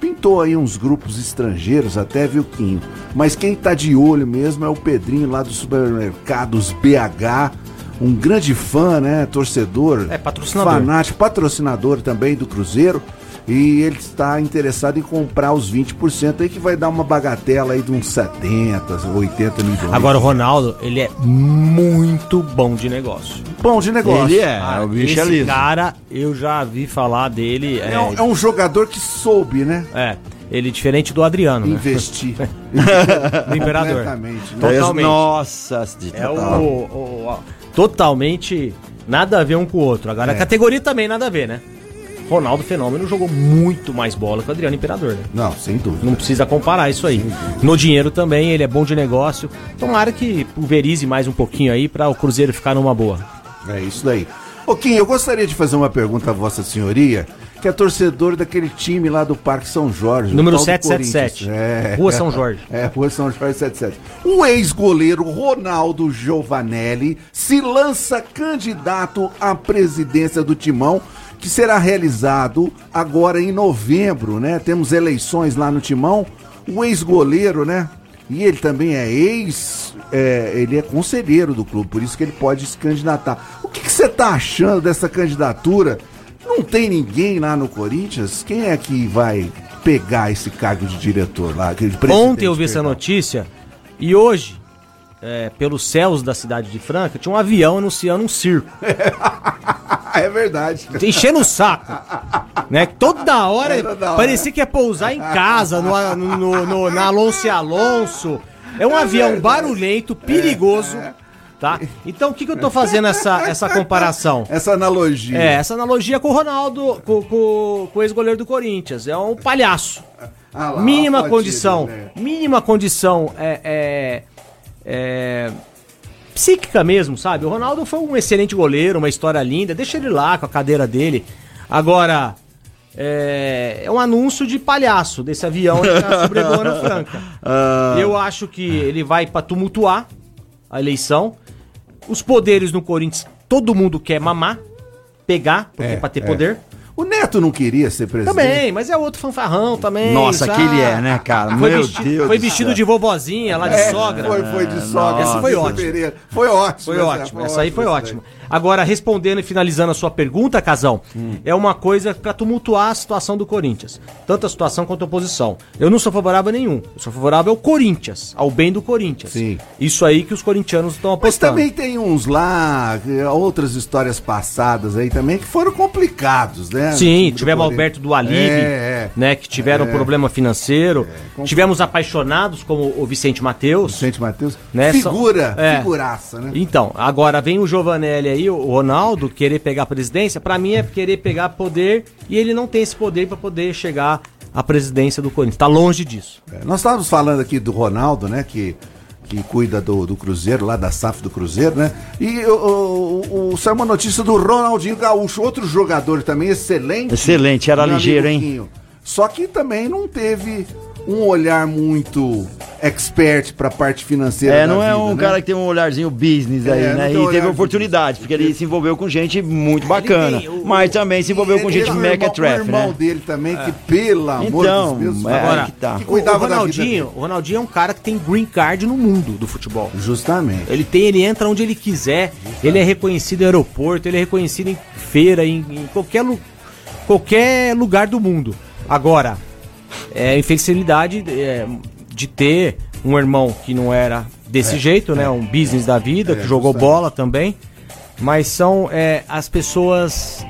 D: Pintou aí uns grupos estrangeiros, até viu Quinho. Mas quem tá de olho mesmo é o Pedrinho lá dos supermercados BH. Um grande fã, né? Torcedor.
C: É, patrocinador.
D: Fanático, patrocinador também do Cruzeiro. E ele está interessado em comprar os 20% aí, que vai dar uma bagatela aí de uns 70, 80 milhões.
C: Agora o Ronaldo, ele é muito bom de negócio.
D: Bom de negócio.
B: Ele é,
C: Ah,
B: o bicho é
C: esse
B: liso.
C: cara, eu já vi falar dele.
D: É, um, é um jogador que soube, né?
C: É, ele é diferente do Adriano, né?
D: Investir.
C: do Imperador.
D: Completamente, né?
C: Totalmente.
B: Nossa,
C: É o, o- o- totalmente nada a ver um com o outro. Agora
D: É.
C: a categoria também nada a ver, né? Ronaldo Fenômeno jogou muito mais bola que o Adriano Imperador, né?
D: Não, sem dúvida.
C: Não precisa comparar isso aí. No dinheiro também, ele é bom de negócio. Tomara que pulverize mais um pouquinho aí para o Cruzeiro ficar numa boa.
D: É isso daí. Ô, Kim, eu gostaria de fazer uma pergunta a Vossa Senhoria, que é torcedor daquele time lá do Parque São Jorge.
C: Número
D: tal do
C: 777.
D: Corinthians. É.
C: Rua São Jorge.
D: É, Rua São Jorge 77. O ex-goleiro Ronaldo Giovanelli se lança candidato à presidência do Timão que será realizado agora em novembro, né? Temos eleições lá no Timão. O ex-goleiro, né? E ele também é ex, é, ele é conselheiro do clube, por isso que ele pode se candidatar. O que você tá achando dessa candidatura? Não tem ninguém lá no Corinthians? Quem é que vai pegar esse cargo de diretor lá? de
C: Ontem eu vi essa notícia e hoje, é, pelos céus da cidade de Franca, tinha um avião anunciando um circo.
D: é verdade.
C: Enchendo o saco. Né? Toda hora
D: É, toda hora.
C: parecia que ia pousar em casa, no, no- no- na Alonso e Alonso. É um avião barulhento, perigoso. Tá? Então o que, que eu tô fazendo essa, essa comparação?
D: Essa analogia.
C: É, essa analogia com o Ronaldo, com, com- com o ex-goleiro do Corinthians. É um palhaço.
D: Ah lá,
C: mínima condição.
D: né?
C: Mínima condição é, é, é, psíquica mesmo, sabe? O Ronaldo foi um excelente goleiro, uma história linda. Deixa ele lá com a cadeira dele. Agora, é, é um anúncio de palhaço desse avião que tá sobrevoando Franca.
B: Ah.
C: Eu acho que ele vai pra tumultuar a eleição. Os poderes no Corinthians, todo mundo quer mamar, pegar, porque
D: É,
C: pra ter
D: é.
C: poder.
D: O Neto não queria ser presidente.
C: Também, mas é outro fanfarrão também.
B: Nossa,
C: sabe?
B: que ele é, né, cara?
C: Foi,
B: Meu Deus
C: foi
B: do
C: vestido de vovozinha lá de
D: É,
C: sogra.
D: Foi, foi de sogra.
C: Essa foi ótima.
D: Foi ótimo.
C: Foi
D: essa-
C: ótimo. Essa aí foi ótima. Agora, respondendo e finalizando a sua pergunta, Casão,
D: Hum.
C: é uma coisa pra tumultuar a situação do Corinthians. Tanto a situação quanto a oposição. Eu não sou favorável a nenhum. Eu sou favorável ao Corinthians, ao bem do Corinthians.
D: Sim.
C: Isso aí que os corintianos estão
D: Mas
C: apostando.
D: também tem uns lá, eh, outras histórias passadas aí também, que foram complicados, né?
C: Sim,
D: Do
C: tivemos. Alberto do Alibe,
D: É, é.
C: né, que tiveram
D: É.
C: problema financeiro. Tivemos apaixonados como o Vicente Mateus.
D: Vicente Matheus.
C: Né,
D: Figura,
C: é.
D: figuraça, né?
C: Então, agora vem o Giovanelli aí, o Ronaldo, querer pegar a presidência, pra mim é querer pegar poder e ele não tem esse poder pra poder chegar à presidência do Corinthians. Tá longe disso.
D: É, Nós estávamos falando aqui do Ronaldo, né? Que, que cuida do, do Cruzeiro, lá da SAF do Cruzeiro, né? E o, o, saiu uma notícia do Ronaldinho Gaúcho, outro jogador também excelente.
B: Excelente, era ligeiro, hein?
D: Só que também não teve um olhar muito expert pra parte financeira.
B: É,
D: da
B: não é
D: vida,
B: um
D: né?
B: cara que tem um olharzinho business aí,
D: É,
B: né? E teve
D: de
B: oportunidades, porque ele se envolveu com gente muito bacana.
C: tem o-
B: mas também se envolveu com gente
D: ele-
B: mequetrefe,
D: O irmão
B: né?
D: dele também, que pelo amor
B: Então,
D: de Deus,
B: é,
C: Agora,
B: que tá.
D: que
C: o,
D: cuidava
C: o
D: da vida
C: Ronaldinho,
D: dele.
C: o Ronaldinho é um cara que tem green card no mundo do futebol.
D: Justamente.
C: Ele tem, ele entra onde ele quiser, ele é reconhecido em aeroporto, ele é reconhecido em feira, em, em qualquer, lu- qualquer lugar do mundo. Agora, é a infelicidade é, de ter um irmão que não era desse jeito, né? Um business da vida, que jogou
D: justamente.
C: bola também. Mas são é, as pessoas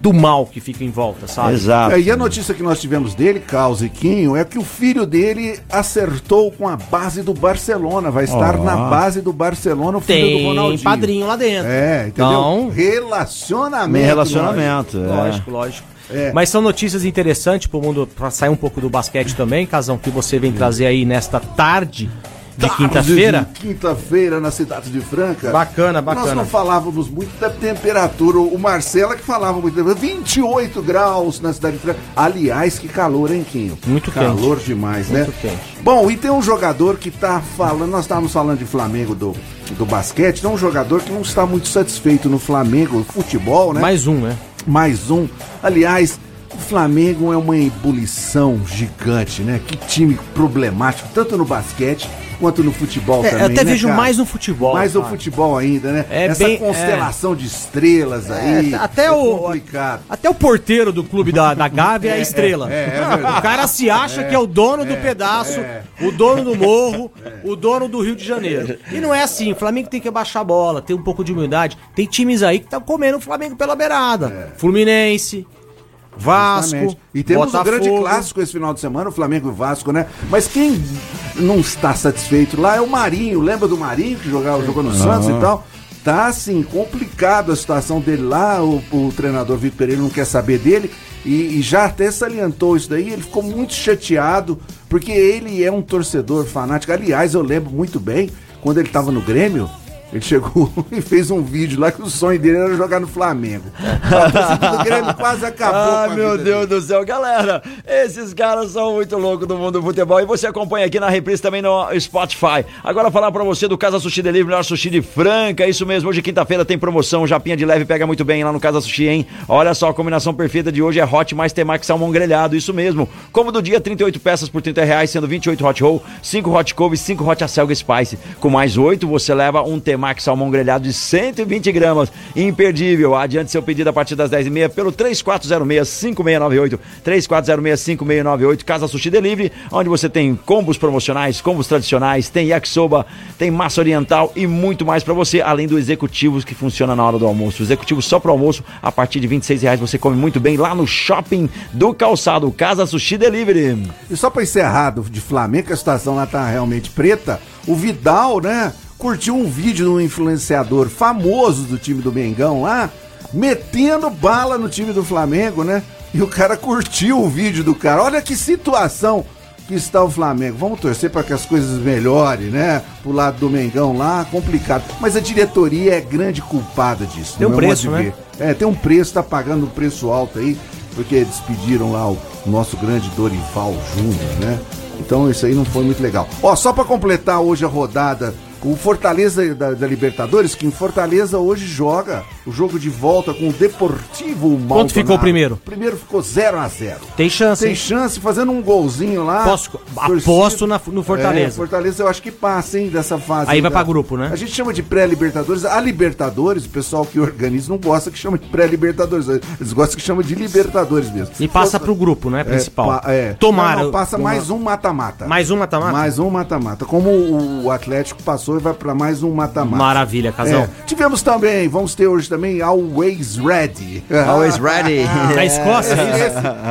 C: do mal que ficam em volta, sabe?
B: Exato.
D: É, e a notícia que nós tivemos dele, Caos e Quinho, é que o filho dele acertou com a base do Barcelona. Vai estar
B: Ó.
D: na base do Barcelona o filho do
C: Tem
D: Ronaldinho.
C: padrinho lá dentro.
D: É, entendeu?
C: Então,
D: Relacionamento.
B: Relacionamento. é.
C: Lógico, lógico.
D: É.
C: Mas são notícias interessantes pro mundo, pra sair um pouco do basquete também, Casão, que você vem trazer aí nesta tarde de quinta-feira.
D: Quinta-feira na cidade de Franca.
C: Bacana,
D: Nós
C: bacana.
D: não falávamos muito da temperatura. O Marcelo é que falava muito. 28 graus na cidade de Franca. Aliás, que calor, hein, Quinho?
C: Muito quente.
D: Calor demais, né?
C: Muito quente.
D: Bom, e tem um jogador que tá falando. Nós estávamos falando de Flamengo do, do basquete. Tem um jogador que não está muito satisfeito no Flamengo, futebol, né?
C: Mais um, né?
D: Mais um. Aliás, o Flamengo é uma ebulição gigante, né? Que time problemático, tanto no basquete quanto no futebol
C: É,
D: também.
C: eu até
D: né,
C: vejo
D: cara?
C: mais no futebol.
D: Mais no futebol ainda, né?
C: É
D: Essa
C: bem-
D: constelação de estrelas aí.
C: É, até
D: é
C: o-
D: complicado.
C: Até o porteiro do clube da, da Gávea é, estrela.
D: é, é
C: o cara se acha que é o dono do pedaço, o dono do morro, o dono do Rio de Janeiro. E não é assim. O Flamengo tem que abaixar a bola, ter um pouco de humildade. Tem times aí que estão comendo o Flamengo pela beirada. Fluminense, Vasco,
D: Justamente. E temos
C: Botafogo.
D: um grande clássico esse final de semana, o Flamengo e o Vasco, né? Mas quem não está satisfeito lá é o Marinho. Lembra do Marinho que jogava, jogou no Santos e tal? Tá assim, complicado a situação dele lá. O, o treinador Vitor Pereira não quer saber dele. E, e já até salientou isso daí. Ele ficou muito chateado, porque ele é um torcedor fanático. Aliás, eu lembro muito bem, quando ele estava no Grêmio, Ele chegou e fez um vídeo lá que o sonho dele era jogar no Flamengo. Do Grêmio quase acabou.
B: Ah, meu Deus do céu, galera, esses caras são muito loucos do mundo do futebol e você acompanha aqui na reprise também no Spotify. Agora falar pra você do Casa Sushi Delivery, melhor sushi de Franca, isso mesmo, hoje quinta-feira tem promoção, japinha de leve pega muito bem lá no Casa Sushi, hein? Olha só, a combinação perfeita de hoje é hot mais temaki salmão grelhado, isso mesmo. Como do dia, 38 peças por 30 reais, sendo 28 hot roll, 5 hot couve, 5 hot acelga spice. Com mais 8, você leva um temaki salmão grelhado de 120 gramas. Imperdível. Adiante seu pedido a partir das 10h30 pelo 3406-5698. 3406-5698. Casa Sushi Delivery, onde você tem combos promocionais, combos tradicionais, tem yakisoba, tem massa oriental e muito mais pra você, além do executivo que funciona na hora do almoço. O executivo só pro almoço, a partir de 26 reais você come muito bem lá no shopping do calçado. Casa Sushi Delivery.
D: E só pra encerrar de Flamengo, a situação lá tá realmente preta, o Vidal, né, curtiu um vídeo de um influenciador famoso do time do Mengão lá, metendo bala no time do Flamengo, né? E o cara curtiu o vídeo do cara. Olha que situação que está o Flamengo. Vamos torcer para que as coisas melhorem, né? Pro lado do Mengão lá, complicado. Mas a diretoria é grande culpada disso.
C: Tem um
D: modo
C: preço, né?
D: É, tem um preço, tá pagando um preço alto aí, porque despediram lá o nosso grande Dorival Júnior, né? Então isso aí não foi muito legal. Ó, só pra completar hoje a rodada, o Fortaleza da, da Libertadores, que em Fortaleza hoje joga o jogo de volta com o Deportivo Maldonado.
C: Quanto ficou o primeiro?
D: Primeiro ficou 0 a 0
C: Tem chance,
D: Tem
C: hein?
D: chance, fazendo um golzinho lá.
C: Posso- aposto na- no Fortaleza.
D: É, Fortaleza eu acho que passa, hein, dessa fase.
C: Aí vai
D: da-
C: pra grupo, né?
D: A gente chama de pré-libertadores. A Libertadores, o pessoal que organiza não gosta que chama de pré-libertadores. Eles gostam que chama de Libertadores mesmo.
C: E passa pro grupo, né, principal.
D: pa- é.
C: Tomara.
D: Não, não, passa
C: Tomara.
D: mais um mata-mata.
C: Mais um mata-mata?
D: Mais um mata-mata. Como o Atlético passou e vai pra mais um mata-mata.
C: Maravilha, casal.
D: É. Tivemos também, vamos ter hoje também Always Ready.
B: Always ready.
C: Da Escócia?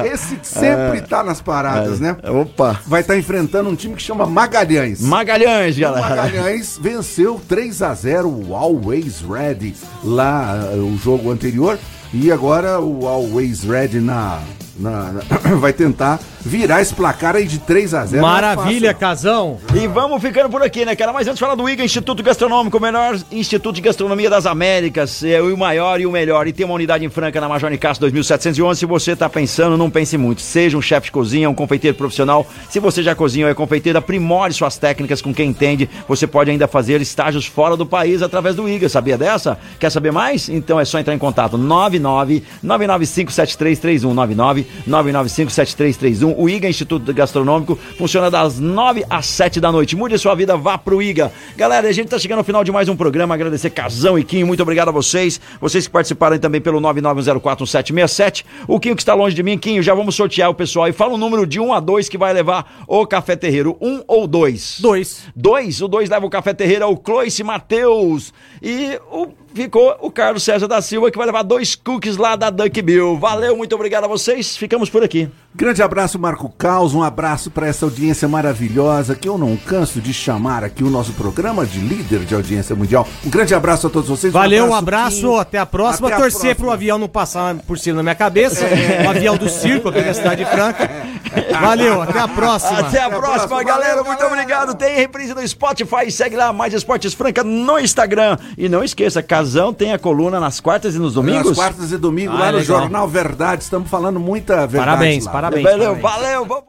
D: Esse, esse sempre tá nas paradas, né?
B: Opa.
D: Vai estar enfrentando um time que chama Magalhães.
B: Magalhães,
D: O
B: galera.
D: Magalhães venceu 3 a 0 o Always Ready lá eh, o jogo anterior e agora o Always Ready na, na- na- vai tentar virar esse placar aí de 3 a 0 Não é
C: Maravilha,
D: fácil,
C: casão.
B: E vamos ficando por aqui, né, cara? Mas antes de falar do IGA, Instituto Gastronômico, o melhor Instituto de Gastronomia das Américas, é o maior e o melhor. E tem uma unidade em Franca na Major Nicasso 2711. Se você tá pensando, não pense muito. Seja um chefe de cozinha, um confeiteiro profissional. Se você já cozinha ou é confeiteiro, aprimore suas técnicas com quem entende. Você pode ainda fazer estágios fora do país através do IGA. Sabia dessa? Quer saber mais? Então é só entrar em contato 99 995 7331 99 995 7331. O IGA Instituto Gastronômico funciona das 9 às 7 da noite. Mude sua vida, vá pro IGA. Galera, a gente tá chegando ao final de mais um programa. Agradecer Casão e Quinho, muito obrigado a vocês. Vocês que participaram também pelo 991041767. O Quinho que está longe de mim, Quinho, já vamos sortear o pessoal. E fala o número de 1 a 2 que vai levar o Café Terreiro. 1 ou 2?
C: Dois.
B: 2, o 2 leva o Café Terreiro ao Cloice Matheus. E o, ficou o Carlos César da Silva que vai levar dois cookies lá da Duck Bill. Valeu, muito obrigado a vocês. Ficamos por aqui.
D: Grande abraço, Marco Caos. Um abraço para essa audiência maravilhosa que eu não canso de chamar aqui o nosso programa de líder de audiência mundial. Um grande abraço a todos vocês.
C: Valeu, um abraço,
D: Quinho.
C: até a próxima.
D: Até a
C: Torcer
D: próxima.
C: pro avião não passar por cima da minha cabeça. O avião do circo aqui na cidade de Franca. Valeu, até a próxima.
B: Até a
D: Até a
B: próxima,
D: próxima.
B: galera. Muito
D: galera.
B: obrigado. Tem reprise no Spotify. Segue lá, Mais Esportes Franca no Instagram. E não esqueça, Casão tem a coluna nas quartas e nos domingos.
D: Nas quartas e domingo,
C: Ah,
D: lá no
C: legal.
D: Jornal Verdade. Estamos falando muita verdade
C: Parabéns,
D: lá.
C: parabéns.
B: Valeu,
C: parabéns.
B: valeu. vamos-